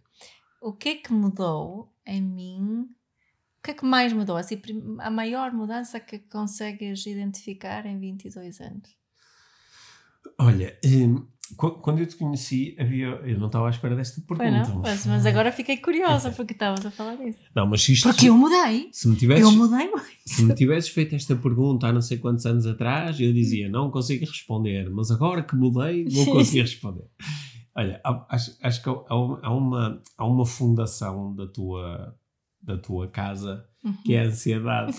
[SPEAKER 2] O que é que mudou em mim O que é que mais mudou? Assim, a maior mudança que consegues identificar em 22 anos?
[SPEAKER 1] Olha, hum, qu- quando eu te conheci, havia, eu não estava à espera desta
[SPEAKER 2] Foi,
[SPEAKER 1] pergunta.
[SPEAKER 2] não? Mas, mas agora fiquei curiosa porque estavas a falar disso.
[SPEAKER 1] Não, mas isto.
[SPEAKER 2] Porque eu mudei.
[SPEAKER 1] Se me tivesses,
[SPEAKER 2] Eu mudei muito.
[SPEAKER 1] se me tivesses feito esta pergunta há não sei quantos anos atrás, eu dizia, não consigo responder, mas agora que mudei, vou conseguir responder. Olha, acho, acho que há uma, há uma fundação da tua, da tua casa que é a ansiedade.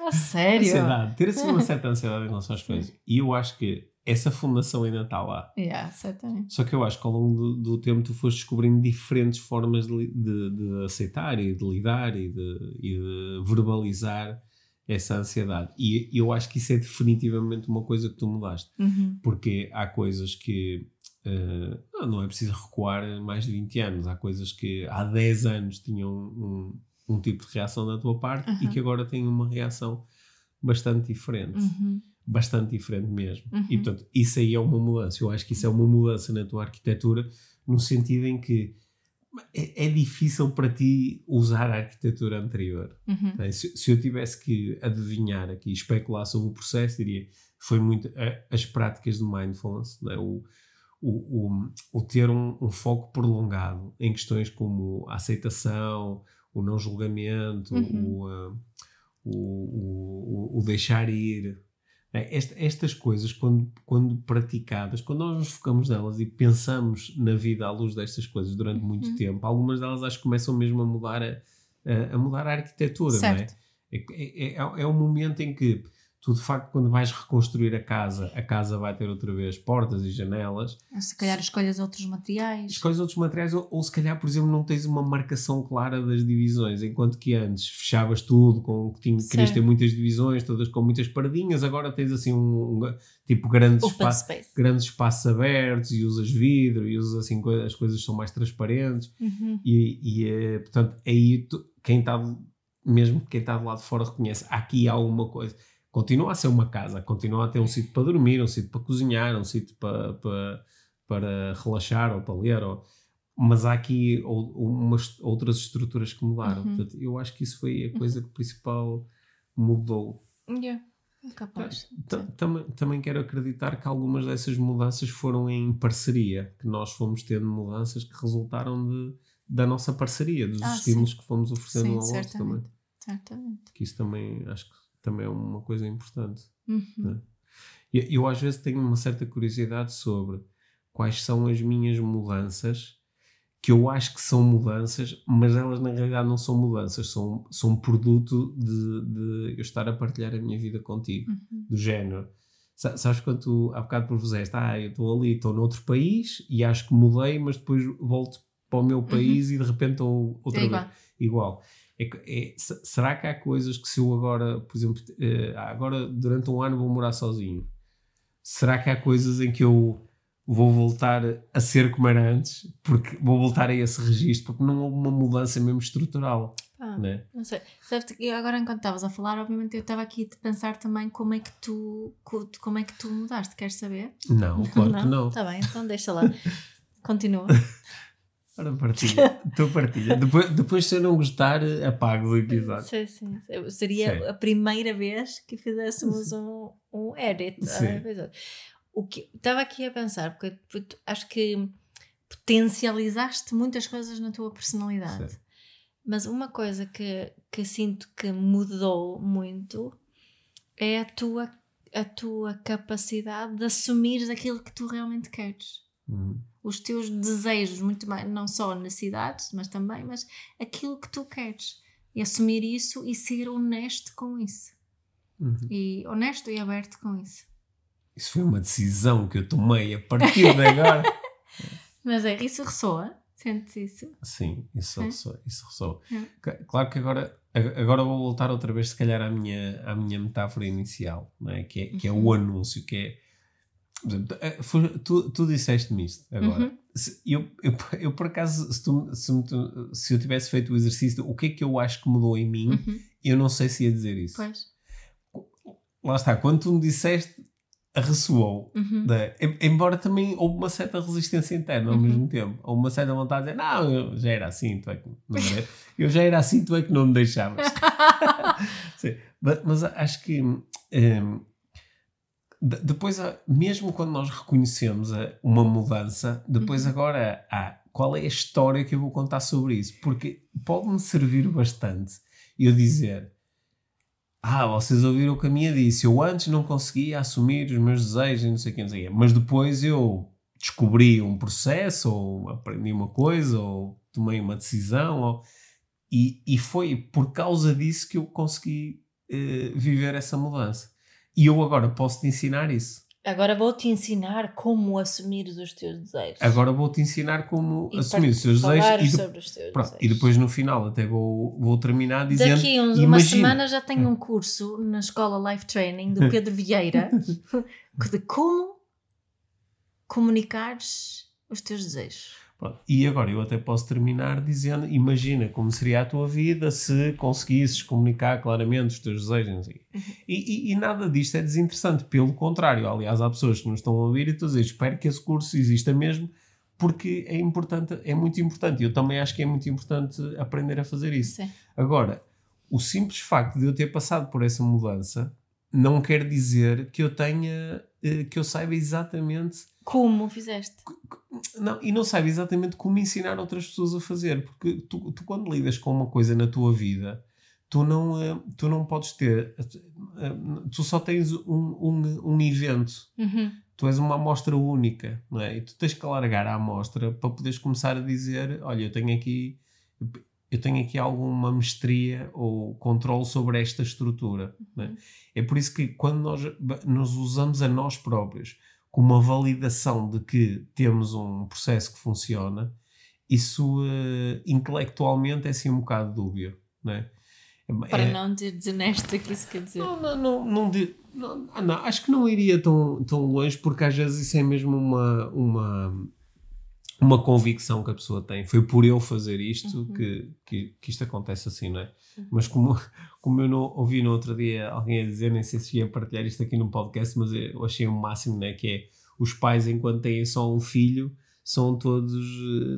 [SPEAKER 2] A sério?
[SPEAKER 1] Ansiedade. Ter assim uma certa ansiedade em relação às coisas. E eu acho que essa fundação ainda está lá.
[SPEAKER 2] Yeah, certamente.
[SPEAKER 1] Só que eu acho que ao longo do, do tempo tu foste descobrindo diferentes formas de, de- de aceitar e de lidar e de, e de verbalizar essa ansiedade. E eu acho que isso é definitivamente uma coisa que tu mudaste.
[SPEAKER 2] Uhum.
[SPEAKER 1] Porque há coisas que. eh, não, não é preciso recuar mais de 20 anos. Há coisas que há 10 anos tinham um, um tipo de reação da tua parte e
[SPEAKER 2] Uhum.
[SPEAKER 1] que agora têm uma reação bastante diferente
[SPEAKER 2] Uhum.
[SPEAKER 1] bastante diferente mesmo.
[SPEAKER 2] Uhum.
[SPEAKER 1] E portanto, isso aí é uma mudança. Eu acho que isso é uma mudança na tua arquitetura, no sentido em que é, é difícil para ti usar a arquitetura anterior. Bem, Se, se eu tivesse que adivinhar aqui, especular sobre o processo, diria foi muito a- as práticas de mindfulness, é? o, o, o, o ter um, um foco prolongado em questões como a aceitação, o não julgamento,
[SPEAKER 2] Uhum.
[SPEAKER 1] o, ah, o, o, o deixar ir. É, esta- estas coisas, quando, quando praticadas, quando nós nos focamos nelas e pensamos na vida à luz destas coisas durante muito
[SPEAKER 2] Uhum.
[SPEAKER 1] tempo, algumas delas acho que começam mesmo a mudar a, a, a mudar a arquitetura, não é?
[SPEAKER 2] Certo.
[SPEAKER 1] É, é, é, é um momento em que tu, de facto, quando vais reconstruir a casa, a casa vai ter outra vez portas e janelas,
[SPEAKER 2] Se calhar escolhas outros materiais.
[SPEAKER 1] escolhes outros materiais, ou, ou se calhar, por exemplo, não tens uma marcação clara das divisões, enquanto que antes fechavas tudo, com, tinha, querias ter muitas divisões, todas com muitas paradinhas, agora tens assim um, um tipo grandes
[SPEAKER 2] space.
[SPEAKER 1] grandes espaços abertos e usas vidro e usas assim, as coisas são mais transparentes.
[SPEAKER 2] Uhum.
[SPEAKER 1] E, e, eh, portanto, aí tu- quem está, mesmo quem está do lado de fora, reconhece aqui há alguma coisa. Continua a ser uma casa, continua a ter um sítio para dormir, um sítio para cozinhar, um sítio para, para, para relaxar ou para ler, ou- mas há aqui ou- umas outras estruturas que mudaram.
[SPEAKER 2] Uhum.
[SPEAKER 1] Portanto, eu acho que isso foi a coisa que principal mudou.
[SPEAKER 2] Yeah. Capaz.
[SPEAKER 1] Ta- Também, também quero acreditar que algumas dessas mudanças foram em parceria, que nós fomos tendo mudanças que resultaram de, da nossa parceria, dos
[SPEAKER 2] Ah,
[SPEAKER 1] estímulos que fomos oferecendo
[SPEAKER 2] Sim,
[SPEAKER 1] ao outro também.
[SPEAKER 2] Certamente.
[SPEAKER 1] Que isso também acho que também é uma coisa importante.
[SPEAKER 2] Uhum.
[SPEAKER 1] Eu, eu às vezes tenho uma certa curiosidade sobre quais são as minhas mudanças que eu acho que são mudanças, mas elas na realidade não são mudanças, são, são produto de, de eu estar a partilhar a minha vida contigo
[SPEAKER 2] Uhum.
[SPEAKER 1] do género. Sa- Sabes quando tu há bocado propuseste, ah, eu estou ali, estou noutro país e acho que mudei, mas depois volto para o meu país e de repente estou outra
[SPEAKER 2] É
[SPEAKER 1] vez
[SPEAKER 2] igual.
[SPEAKER 1] É é- se- será que há coisas que se eu agora, por exemplo, eh, agora durante um ano vou morar sozinho, será que há coisas em que eu vou voltar a ser como era antes? Porque vou voltar a esse registro, porque não houve uma mudança mesmo estrutural,
[SPEAKER 2] Ah,
[SPEAKER 1] né?
[SPEAKER 2] Não sei. Sabes que agora enquanto estavas a falar, obviamente eu estava aqui a pensar também como é que tu co- como é que tu mudaste, queres saber?
[SPEAKER 1] Não, claro que não.
[SPEAKER 2] Está bem, então deixa lá. Continua.
[SPEAKER 1] Ora, partilha. Tu partilha. Depois, depois, se eu não gostar, apago o episódio.
[SPEAKER 2] Sim, sim. Seria
[SPEAKER 1] Sim.
[SPEAKER 2] a primeira vez que fizéssemos um, um edit.
[SPEAKER 1] Sim.
[SPEAKER 2] O que estava aqui a pensar, porque acho que potencializaste muitas coisas na tua personalidade.
[SPEAKER 1] Sim.
[SPEAKER 2] Mas uma coisa que, que sinto que mudou muito é a tua, a tua capacidade de assumires aquilo que tu realmente queres.
[SPEAKER 1] Uhum.
[SPEAKER 2] Os teus desejos, muito mais, não só necessidades, mas também, mas aquilo que tu queres. E assumir isso e ser honesto com isso.
[SPEAKER 1] Uhum.
[SPEAKER 2] E honesto e aberto com isso.
[SPEAKER 1] Isso foi uma decisão que eu tomei a partir de agora.
[SPEAKER 2] Mas é, isso ressoa? Sentes isso?
[SPEAKER 1] Sim, isso
[SPEAKER 2] É?
[SPEAKER 1] ressoa. Isso ressoa.
[SPEAKER 2] É.
[SPEAKER 1] Claro que agora, ag- agora vou voltar outra vez, se calhar, à minha, à minha metáfora inicial, não é? Que, é, que é o
[SPEAKER 2] Uhum.
[SPEAKER 1] anúncio, que é. por exemplo, eh, foi- tu, tu disseste-me isto agora.
[SPEAKER 2] Uhum.
[SPEAKER 1] Se- eu, eu, eu, por acaso, se, tu, se, se eu tivesse feito o exercício o que é que eu acho que mudou em mim,
[SPEAKER 2] Uhum.
[SPEAKER 1] eu não sei se ia dizer isso.
[SPEAKER 2] Pois.
[SPEAKER 1] Lá está, quando tu me disseste, ressoou.
[SPEAKER 2] Uhum.
[SPEAKER 1] né? Em- Embora também houve uma certa resistência interna ao
[SPEAKER 2] Uhum.
[SPEAKER 1] mesmo tempo. Houve uma certa vontade de dizer: Não, eu já era assim, tu é que não me Eu já era assim, tu é que não me deixavas. Mas, mas acho que de- depois, há- mesmo quando nós reconhecemos uma mudança, depois
[SPEAKER 2] Uhum.
[SPEAKER 1] agora há qual é a história que eu vou contar sobre isso? Porque pode-me servir bastante eu dizer. Ah, vocês ouviram o que a minha disse. Eu antes não conseguia assumir os meus desejos e não sei o que, não sei o quê. Mas depois eu descobri um processo, ou aprendi uma coisa, ou tomei uma decisão, ou- e, e foi por causa disso que eu consegui eh, viver essa mudança. E eu agora posso te ensinar isso.
[SPEAKER 2] Agora vou-te ensinar como assumir os teus desejos.
[SPEAKER 1] Agora vou-te ensinar como
[SPEAKER 2] E
[SPEAKER 1] assumir os
[SPEAKER 2] falar
[SPEAKER 1] desejos. E,
[SPEAKER 2] sobre os teus
[SPEAKER 1] pronto, e
[SPEAKER 2] desejos.
[SPEAKER 1] depois no final até vou, vou terminar dizendo.
[SPEAKER 2] Daqui a uns- uma semana já tenho um curso na escola Life Training do Pedro Vieira de como comunicares os teus desejos.
[SPEAKER 1] E agora eu até posso terminar dizendo: imagina como seria a tua vida se conseguisses comunicar claramente os teus desejos. E, e- e nada disto é desinteressante, pelo contrário. Aliás, há pessoas que nos estão a ouvir e estão a dizer: espero que esse curso exista mesmo, porque é importante, é muito importante. Eu também acho que é muito importante aprender a fazer isso.
[SPEAKER 2] Sim.
[SPEAKER 1] Agora, o simples facto de eu ter passado por essa mudança não quer dizer que eu tenha, eh, que eu saiba exatamente
[SPEAKER 2] Como fizeste?
[SPEAKER 1] não, e não sabe exatamente como ensinar outras pessoas a fazer, porque tu, tu quando lidas com uma coisa na tua vida, tu não, eh, tu não podes ter, eh, tu só tens um, um, um evento,
[SPEAKER 2] Uhum.
[SPEAKER 1] tu és uma amostra única, não é? E tu tens que alargar a amostra para poderes começar a dizer, olha, eu tenho aqui, eu tenho aqui alguma mestria ou controle sobre esta estrutura, é? É por isso que quando nós nos usamos a nós próprios como uma validação de que temos um processo que funciona, isso eh, intelectualmente é assim um bocado dúbio, não é?
[SPEAKER 2] Para
[SPEAKER 1] É-
[SPEAKER 2] não dizer desonesto que isso quer dizer.
[SPEAKER 1] não, não, não, não, não, ah, não, acho que não iria tão, tão longe, porque às vezes isso é mesmo uma, uma, uma convicção que a pessoa tem. Foi por eu fazer isto
[SPEAKER 2] Uhum.
[SPEAKER 1] que, que, que isto acontece assim, não é?
[SPEAKER 2] Uhum.
[SPEAKER 1] Mas como, como eu não ouvi no outro dia alguém a dizer, nem sei se ia partilhar isto aqui no podcast, mas eu achei o máximo, né? Que é os pais, enquanto têm só um filho, são todos,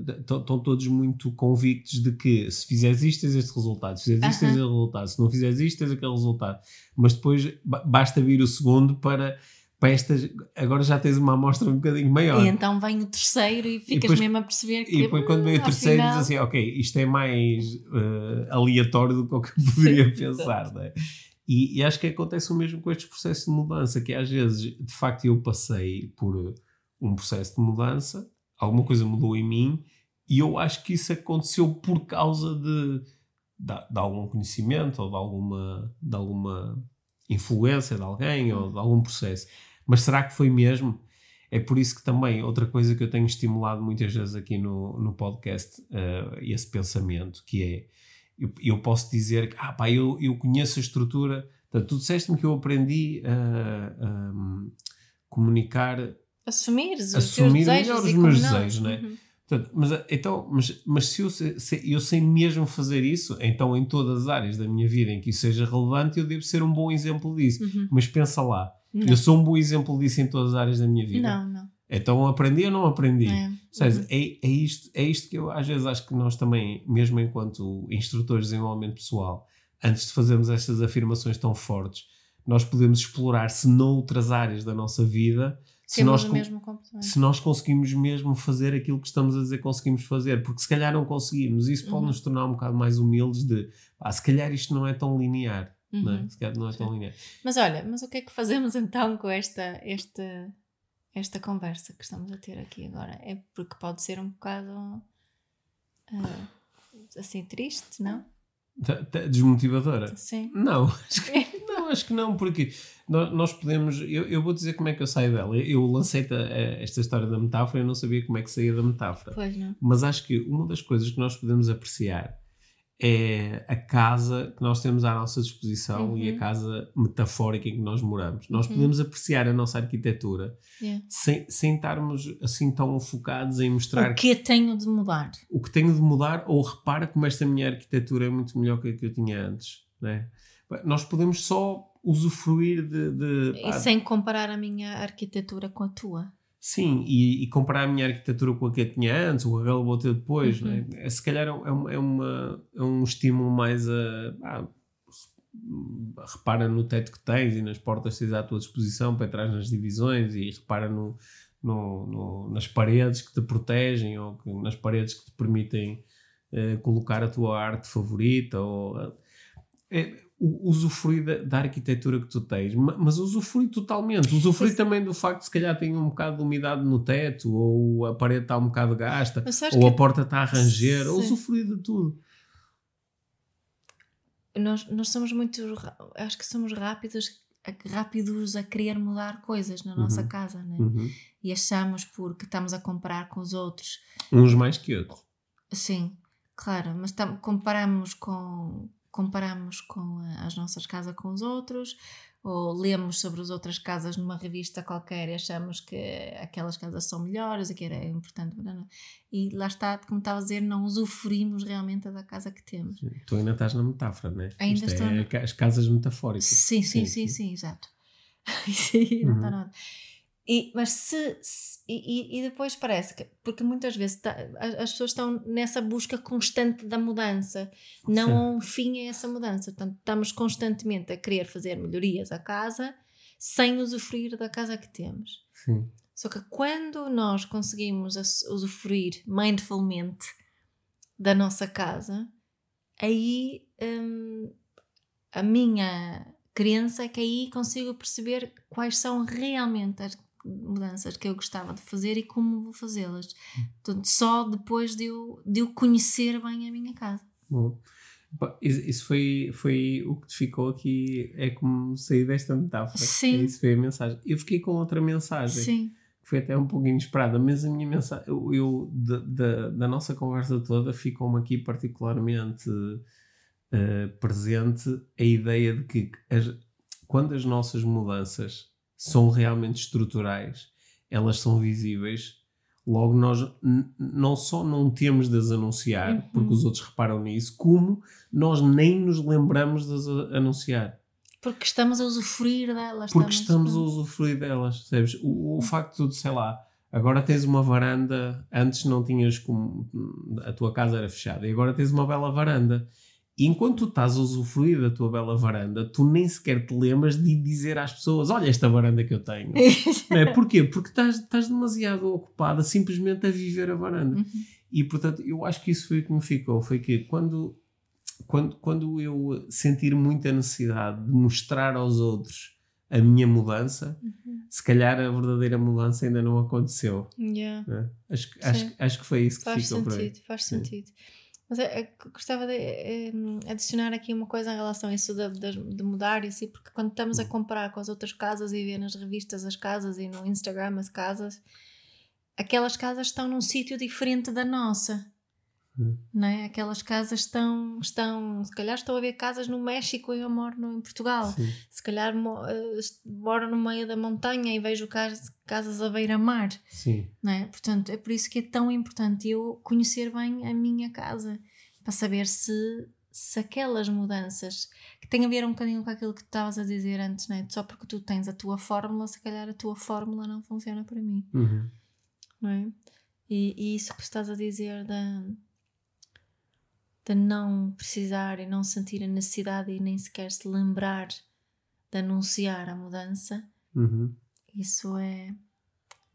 [SPEAKER 1] eh, estão estão todos muito convictos de que se fizeres isto tens este resultado, se fizeres isto tens aquele resultado, se não fizeres isto tens aquele resultado. Mas depois ba- basta vir o segundo para, para estas. Agora já tens uma amostra um bocadinho maior.
[SPEAKER 2] E então vem o terceiro e ficas
[SPEAKER 1] depois-
[SPEAKER 2] mesmo a perceber que.
[SPEAKER 1] E depois quando vem o
[SPEAKER 2] "Hum,
[SPEAKER 1] terceiro
[SPEAKER 2] afinal-"
[SPEAKER 1] diz assim, ok, isto é mais eh, aleatório do que o que eu poderia
[SPEAKER 2] Sim,
[SPEAKER 1] pensar, não é? E, e acho que acontece o mesmo com estes processos de mudança, que às vezes, de facto, eu passei por um processo de mudança, alguma coisa mudou em mim, e eu acho que isso aconteceu por causa de, de, de algum conhecimento ou de alguma, de alguma influência de alguém ou de algum processo. Mas será que foi mesmo? É por isso que também, outra coisa que eu tenho estimulado muitas vezes aqui no, no podcast, eh, esse pensamento, que é, eu, eu posso dizer que, ah pá, eu, eu conheço a estrutura, portanto, tu disseste-me que eu aprendi a, a, hum, comunicar,
[SPEAKER 2] Assumires os
[SPEAKER 1] Assumir
[SPEAKER 2] teus desejos
[SPEAKER 1] melhor os meus desejos, não é?
[SPEAKER 2] Uhum.
[SPEAKER 1] Portanto, mas, eh, então, mas, mas se, eu, sei- se eu sei mesmo fazer isso, então em todas as áreas da minha vida em que isso seja relevante, eu devo ser um bom exemplo disso.
[SPEAKER 2] Uhum.
[SPEAKER 1] Mas pensa lá,
[SPEAKER 2] Não.
[SPEAKER 1] eu sou um bom exemplo disso em todas as áreas da minha vida.
[SPEAKER 2] Não, não.
[SPEAKER 1] Então aprendi ou não aprendi?
[SPEAKER 2] É.
[SPEAKER 1] Seja,
[SPEAKER 2] Uhum.
[SPEAKER 1] é, é, isto, é isto que eu às vezes acho que nós também, mesmo enquanto instrutores de desenvolvimento pessoal, antes de fazermos estas afirmações tão fortes, nós podemos explorar se noutras áreas da nossa vida, se nós, se nós conseguimos mesmo fazer aquilo que estamos a dizer conseguimos fazer, porque se calhar não conseguimos, isso pode
[SPEAKER 2] Uhum.
[SPEAKER 1] nos tornar um bocado mais humildes de, pá, se calhar isto não é tão linear, não é?
[SPEAKER 2] Uhum.
[SPEAKER 1] Se calhar não é tão linear.
[SPEAKER 2] Mas olha, mas o que é que fazemos então com esta, esta, esta conversa que estamos a ter aqui agora? É porque pode ser um bocado ah, assim triste, não?
[SPEAKER 1] Desmotivadora.
[SPEAKER 2] Sim.
[SPEAKER 1] Não, acho que não, acho que não, porque nós, podemos. Eu, eu vou dizer como é que eu saio dela. Eu lancei esta história da metáfora e eu não sabia como é que saía da metáfora.
[SPEAKER 2] Pois não.
[SPEAKER 1] Mas acho que uma das coisas que nós podemos apreciar é a casa que nós temos à nossa disposição e a
[SPEAKER 2] Uhum.
[SPEAKER 1] casa metafórica em que nós moramos. Nós
[SPEAKER 2] Uhum.
[SPEAKER 1] podemos apreciar a nossa arquitetura
[SPEAKER 2] Yeah.
[SPEAKER 1] sem, sem estarmos assim tão focados em mostrar
[SPEAKER 2] O que tenho de mudar?
[SPEAKER 1] o que tenho de mudar ou repara como esta minha arquitetura é muito melhor que a que eu tinha antes. Né? Nós podemos só usufruir de. de
[SPEAKER 2] E
[SPEAKER 1] pá,
[SPEAKER 2] sem comparar a minha arquitetura com a tua.
[SPEAKER 1] Sim, e, e comparar a minha arquitetura com a que eu tinha antes, ou a que ela vou ter depois,
[SPEAKER 2] Uhum.
[SPEAKER 1] né? é, se calhar é, um- é, uma- é uma, é um estímulo mais a. ah, repara no teto que tens e nas portas que tens à tua disposição para entrar nas divisões e repara no, no- no- nas paredes que te protegem ou que- nas paredes que te permitem eh, colocar a tua arte favorita ou eh, é, usufruir da, da arquitetura que tu tens, ma- mas usufruir totalmente. Usufruir
[SPEAKER 2] Mas-
[SPEAKER 1] também do facto de se calhar tem um bocado de umidade no teto, ou a parede está um bocado gasta, ou
[SPEAKER 2] que
[SPEAKER 1] a porta está a ranger, usufruir de tudo.
[SPEAKER 2] nós, nós somos muito. Acho que somos rápidos, rápidos a querer mudar coisas na nossa
[SPEAKER 1] Uhum.
[SPEAKER 2] casa, né?
[SPEAKER 1] Uhum.
[SPEAKER 2] E achamos porque estamos a comparar com os outros.
[SPEAKER 1] Uns mais que outros.
[SPEAKER 2] Sim, claro, mas tam- comparamos com comparamos com as nossas casas com os outros ou lemos sobre as outras casas numa revista qualquer e achamos que aquelas casas são melhores, aqui era importante, e lá está, como estava a dizer, não usufruímos realmente da casa que temos.
[SPEAKER 1] Tu ainda estás na metáfora, né?
[SPEAKER 2] Ainda
[SPEAKER 1] Isto
[SPEAKER 2] estou
[SPEAKER 1] é
[SPEAKER 2] na-
[SPEAKER 1] ca- as casas metafóricas.
[SPEAKER 2] Sim, sim, sim, sim, exato. Sim, não está
[SPEAKER 1] Uhum.
[SPEAKER 2] nada. E, mas se, se- e, e- depois parece que, porque muitas vezes tá- as, as pessoas estão nessa busca constante da mudança, não
[SPEAKER 1] Sim.
[SPEAKER 2] há um fim a essa mudança. Portanto, estamos constantemente a querer fazer melhorias à casa sem usufruir da casa que temos.
[SPEAKER 1] Sim.
[SPEAKER 2] Só que quando nós conseguimos usufruir mindfulmente da nossa casa, aí hum, a minha crença é que aí consigo perceber quais são realmente as mudanças que eu gostava de fazer e como vou fazê-las. Portanto, só depois de eu, de eu conhecer bem a minha casa.
[SPEAKER 1] Bom. Isso foi, foi o que te ficou aqui, é como sair desta metáfora.
[SPEAKER 2] Sim.
[SPEAKER 1] Isso foi a mensagem. Eu fiquei com outra mensagem.
[SPEAKER 2] Sim.
[SPEAKER 1] que foi até um pouco inesperada, mas a minha mensagem, eu, eu da, da, da nossa conversa toda, ficou-me aqui particularmente eh, presente a ideia de que as- quando as nossas mudanças são realmente estruturais, elas são visíveis, logo nós não só não temos de as anunciar,
[SPEAKER 2] Uhum.
[SPEAKER 1] porque os outros reparam nisso, como nós nem nos lembramos de as anunciar
[SPEAKER 2] Porque estamos a usufruir delas.
[SPEAKER 1] porque estamos a usufruir delas, sabes? O, o facto de, sei lá, agora tens uma varanda, antes não tinhas como. a tua casa era fechada, e agora tens uma bela varanda. E enquanto tu estás a usufruir da tua bela varanda, tu nem sequer te lembras de dizer às pessoas: Olha esta varanda que eu tenho. não é? Porquê? Porque estás, estás demasiado ocupada simplesmente a viver a varanda.
[SPEAKER 2] Uhum.
[SPEAKER 1] E portanto, eu acho que isso foi o que me ficou: foi que quando, quando, quando eu sentir muita necessidade de mostrar aos outros a minha mudança,
[SPEAKER 2] Uhum.
[SPEAKER 1] se calhar a verdadeira mudança ainda não aconteceu.
[SPEAKER 2] Yeah.
[SPEAKER 1] né? Acho, acho, acho que foi isso que
[SPEAKER 2] Faz
[SPEAKER 1] ficou para mim.
[SPEAKER 2] sentido, faz sentido. Mas é, é que gostava de adicionar aqui uma coisa em relação a isso de, de- de mudar e assim, porque quando estamos a comparar com as outras casas e ver nas revistas as casas e no Instagram as casas, aquelas casas estão num sítio diferente da nossa.
[SPEAKER 1] Hum.
[SPEAKER 2] Não é? Aquelas casas estão, estão, se calhar estou a ver casas no México e eu moro no, em Portugal.
[SPEAKER 1] Sim.
[SPEAKER 2] Se calhar eh, moro no meio da montanha e vejo cas- casas à beira-mar
[SPEAKER 1] Sim.
[SPEAKER 2] não é? Portanto, é por isso que é tão importante eu conhecer bem a minha casa, para saber se, se aquelas mudanças que tem a ver um bocadinho com aquilo que tu estavas a dizer antes, não é? Só porque tu tens a tua fórmula, se calhar a tua fórmula não funciona para mim,
[SPEAKER 1] Uhum.
[SPEAKER 2] não é? E, e isso que estás a dizer da de não precisar e não sentir a necessidade e nem sequer se lembrar de anunciar a mudança,
[SPEAKER 1] Uhum.
[SPEAKER 2] isso é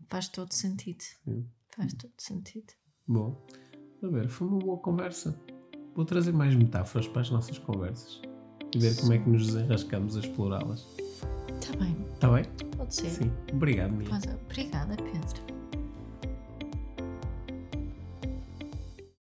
[SPEAKER 2] faz todo sentido.
[SPEAKER 1] Sim.
[SPEAKER 2] Faz todo sentido.
[SPEAKER 1] Bom, a ver, foi uma boa conversa. Vou trazer mais metáforas para as nossas conversas e ver como é que nos desenrascamos a explorá-las.
[SPEAKER 2] Está bem,
[SPEAKER 1] Está bem?
[SPEAKER 2] pode ser.
[SPEAKER 1] Sim. Obrigado, Mia.
[SPEAKER 2] Obrigada, Pedro.